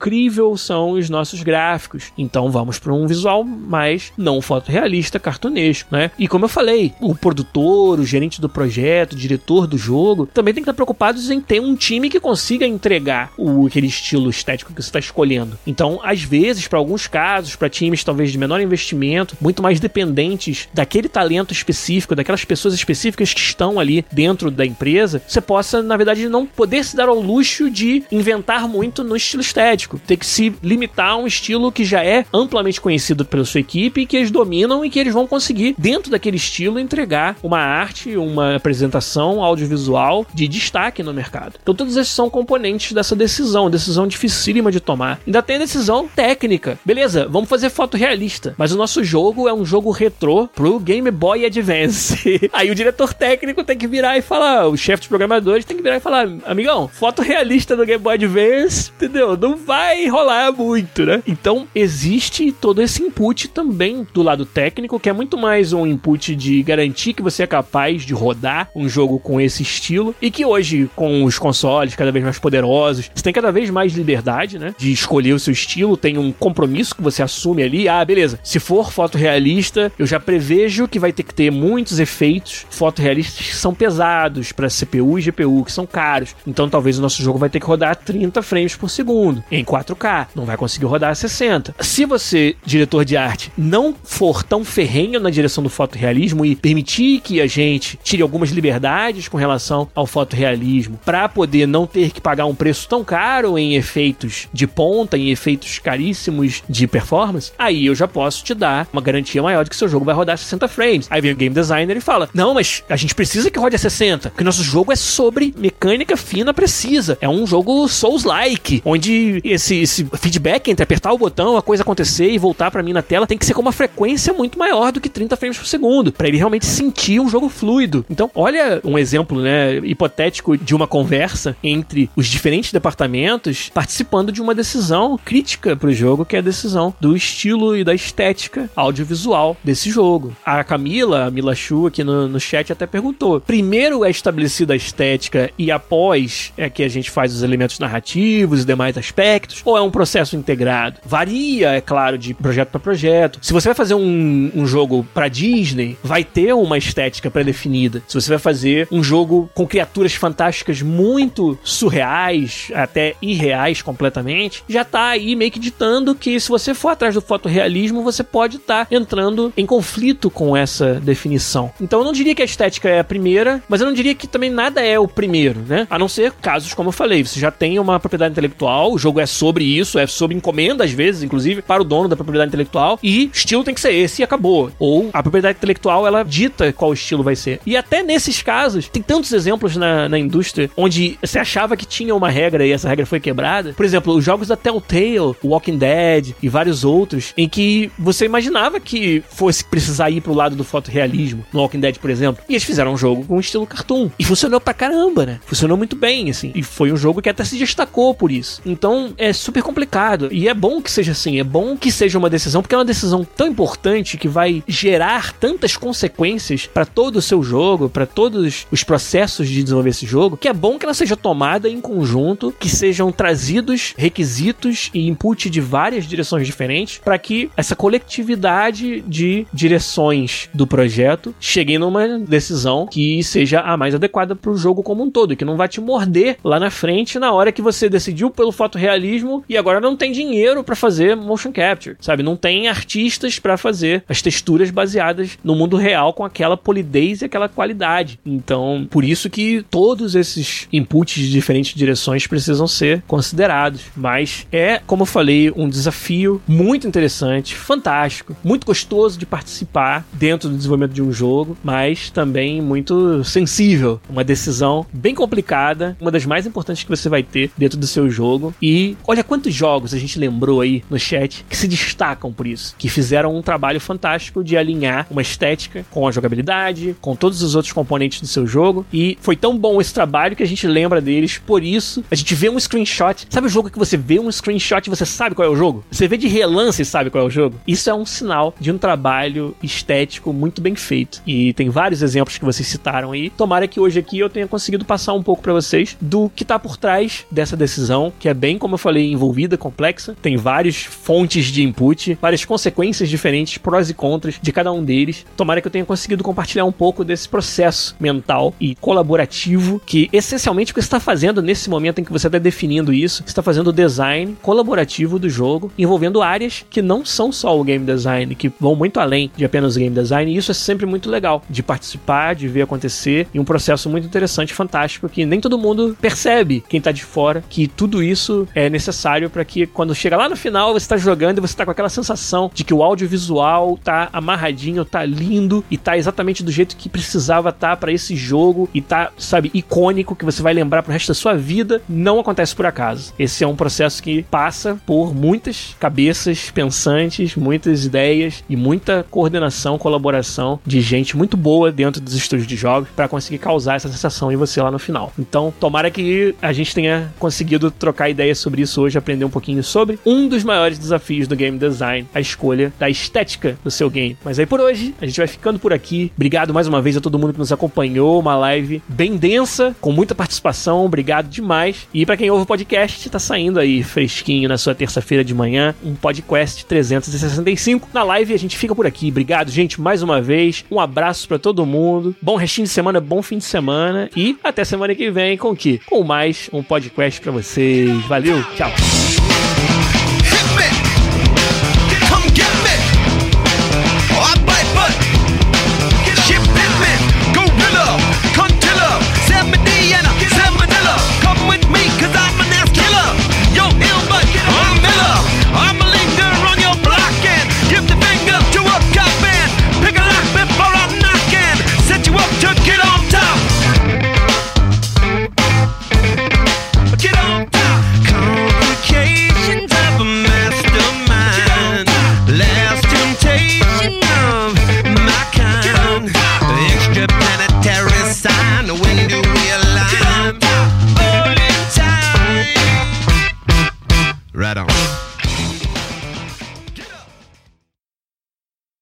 são os nossos gráficos. Então vamos para um visual mais não fotorrealista, cartunesco, né? E como eu falei, o produtor, o gerente do projeto, o diretor do jogo, também tem que estar preocupados em ter um time que consiga entregar o, aquele estilo estético que você está escolhendo. Então, às vezes, para alguns casos, para times talvez de menor investimento, muito mais dependentes daquele talento específico, daquelas pessoas específicas que estão ali dentro da empresa, você possa, na verdade, não poder se dar ao luxo de inventar muito no estilo estético. Ter que se limitar a um estilo que já é amplamente conhecido pela sua equipe que eles dominam e que eles vão conseguir, dentro daquele estilo, entregar uma arte, uma apresentação audiovisual de destaque no mercado. Então, todos esses são componentes dessa decisão, decisão dificílima de tomar. Ainda tem a decisão técnica. Beleza, vamos fazer foto realista, mas o nosso jogo é um jogo retrô pro Game Boy Advance. Aí o diretor técnico tem que virar e falar, o chefe dos programadores tem que virar e falar, amigão, foto realista do Game Boy Advance, entendeu? Não vai rolar muito, né? Então existe todo esse input também do lado técnico, que é muito mais um input de garantir que você é capaz de rodar um jogo com esse estilo e que hoje, com os consoles cada vez mais poderosos, você tem cada vez mais liberdade, né? De escolher o seu estilo, tem um compromisso que você assume ali. Ah, beleza. Se for fotorrealista, eu já prevejo que vai ter que ter muitos efeitos fotorrealistas que são pesados para CPU e GPU, que são caros. Então talvez o nosso jogo vai ter que rodar 30 frames por segundo em 4K. Não vai conseguir rodar a 60. Se você, diretor de arte, não for tão ferrenho na direção do fotorrealismo e permitir que a gente tire algumas liberdades com relação ao fotorrealismo para poder não ter que pagar um preço tão caro em efeitos de ponta, em efeitos caríssimos de performance, aí eu já posso te dar uma garantia maior de que seu jogo vai rodar 60 frames. Aí vem o game designer e fala: Não, mas a gente precisa que rode a 60, porque nosso jogo é sobre mecânica fina precisa. É um jogo Souls-like, onde esse, esse, feedback entre apertar o botão, a coisa acontecer e voltar para mim na tela tem que ser com uma frequência muito maior do que 30 frames por segundo, para ele realmente sentir um jogo fluido. Então, olha um exemplo, né, hipotético de uma conversa entre os diferentes departamentos participando de uma decisão crítica pro jogo, que é a decisão do estilo e da estética audiovisual desse jogo. A Camila, a Mila Chu aqui no, no chat até perguntou: primeiro é estabelecida a estética e após é que a gente faz os elementos narrativos e demais aspectos, ou é um processo integrado? Varia, é claro, de projeto para projeto. Se você vai fazer um, um jogo para Disney, vai ter uma estética pré-definida. Se você vai fazer um jogo com criaturas fantásticas muito surreais, até irreais completamente, já tá aí meio que ditando que se você for atrás do fotorrealismo, você pode estar tá entrando em conflito com essa definição. Então eu não diria que a estética é a primeira, mas eu não diria que também nada é o primeiro, né? A não ser casos como eu falei, você já tem uma propriedade intelectual, o jogo é sobre isso, é sobre encomenda às vezes, inclusive, para o dono da propriedade intelectual, e estilo tem que ser esse e acabou. Ou a propriedade intelectual ela dita qual estilo vai ser. E até nesses casos, tem tantos exemplos na, na indústria onde você achava que tinha uma regra e essa regra foi quebrada. Por exemplo, os jogos da Telltale, Walking Dead e vários outros, em que você imaginava que fosse precisar ir pro lado do fotorrealismo, no Walking Dead, por exemplo. E eles fizeram um jogo com estilo cartoon. E funcionou pra caramba, né? Funcionou muito bem, assim. E foi um jogo que até se destacou por isso. Então é super complicado. E é bom que seja assim. É bom que seja uma decisão, porque é uma decisão tão importante que vai gerar tantas consequências para todo o seu jogo, para todos os processos de desenvolver esse jogo, que é bom que ela seja tomada em conjunto, que sejam trazidos requisitos e input de várias direções diferentes para que essa coletividade de direções do projeto cheguem numa decisão que seja a mais adequada para o jogo como um todo, que não vai te morder lá na frente na hora que você decidiu pelo fotorrealismo e agora não tem dinheiro para fazer motion capture, sabe? Não tem artistas para fazer as texturas baseadas no mundo real com aquela polidez e aquela qualidade. Então, por isso que todos esses inputs de diferentes direções precisam ser considerados. Mas é, como eu falei, um desafio muito interessante, fantástico, muito gostoso de participar dentro do desenvolvimento de um jogo, mas também muito sensível. Uma decisão bem complicada, uma das mais importantes que você vai ter dentro do seu jogo. E olha quantos jogos a gente lembrou aí no chat que se destacam por isso, que fizeram um trabalho fantástico de alinhar uma estética com a jogabilidade, com todos os outros componentes do seu jogo. E foi tão bom esse trabalho que a gente lembra deles. Por isso, a gente vê um screenshot. Sabe o jogo que você vê um screenshot e você sabe qual é o jogo? Você vê de relance e sabe qual é o jogo? Isso é um sinal de um trabalho estético muito bem feito. E tem vários exemplos que vocês citaram aí. Tomara que hoje aqui eu tenha conseguido passar um pouco para vocês do que tá por trás dessa decisão, que é bem, como eu falei, envolvida, complexa. Tem várias fontes de input, várias consequências diferentes, prós e contras de cada um deles. Tomara que eu tenha conseguido compartilhar um pouco desse processo mental e colaborativo que essencialmente o que você está fazendo nesse momento em que você está definindo isso, está fazendo o design colaborativo do jogo, envolvendo áreas que não são só o game design, que vão muito além de apenas o game design, e isso é sempre muito legal de participar, de ver acontecer, e um processo muito interessante, fantástico, que nem todo mundo percebe, quem está de fora, que tudo isso é necessário para que quando chega lá no final você está jogando e você está com aquela sensação de que o audiovisual tá amarradinho, tá lindo e tá exatamente do jeito que precisava tá para esse jogo e tá, sabe, icônico que você vai lembrar pro resto da sua vida, não acontece por acaso. Esse é um processo que passa por muitas cabeças pensantes, muitas ideias e muita coordenação, colaboração de gente muito boa dentro dos estúdios de jogos para conseguir causar essa sensação em você lá no final. Então, tomara que a gente tenha conseguido trocar ideias sobre isso hoje, aprender um pouquinho sobre um dos maiores desafios do game design, a escolha da estética do seu game. Mas aí por hoje, a gente vai ficando por aqui. Obrigado mais uma vez a todo mundo que nos acompanhou, uma live bem densa, com muita participação. Obrigado demais. E para quem ouve o podcast, tá saindo aí fresquinho na sua terça-feira de manhã, um podcast 365. Na live a gente fica por aqui. Obrigado, gente, mais uma vez. Um abraço para todo mundo. Bom restinho de semana, bom fim de semana e até semana que vem com que com mais um podcast para vocês. Valeu, tchau.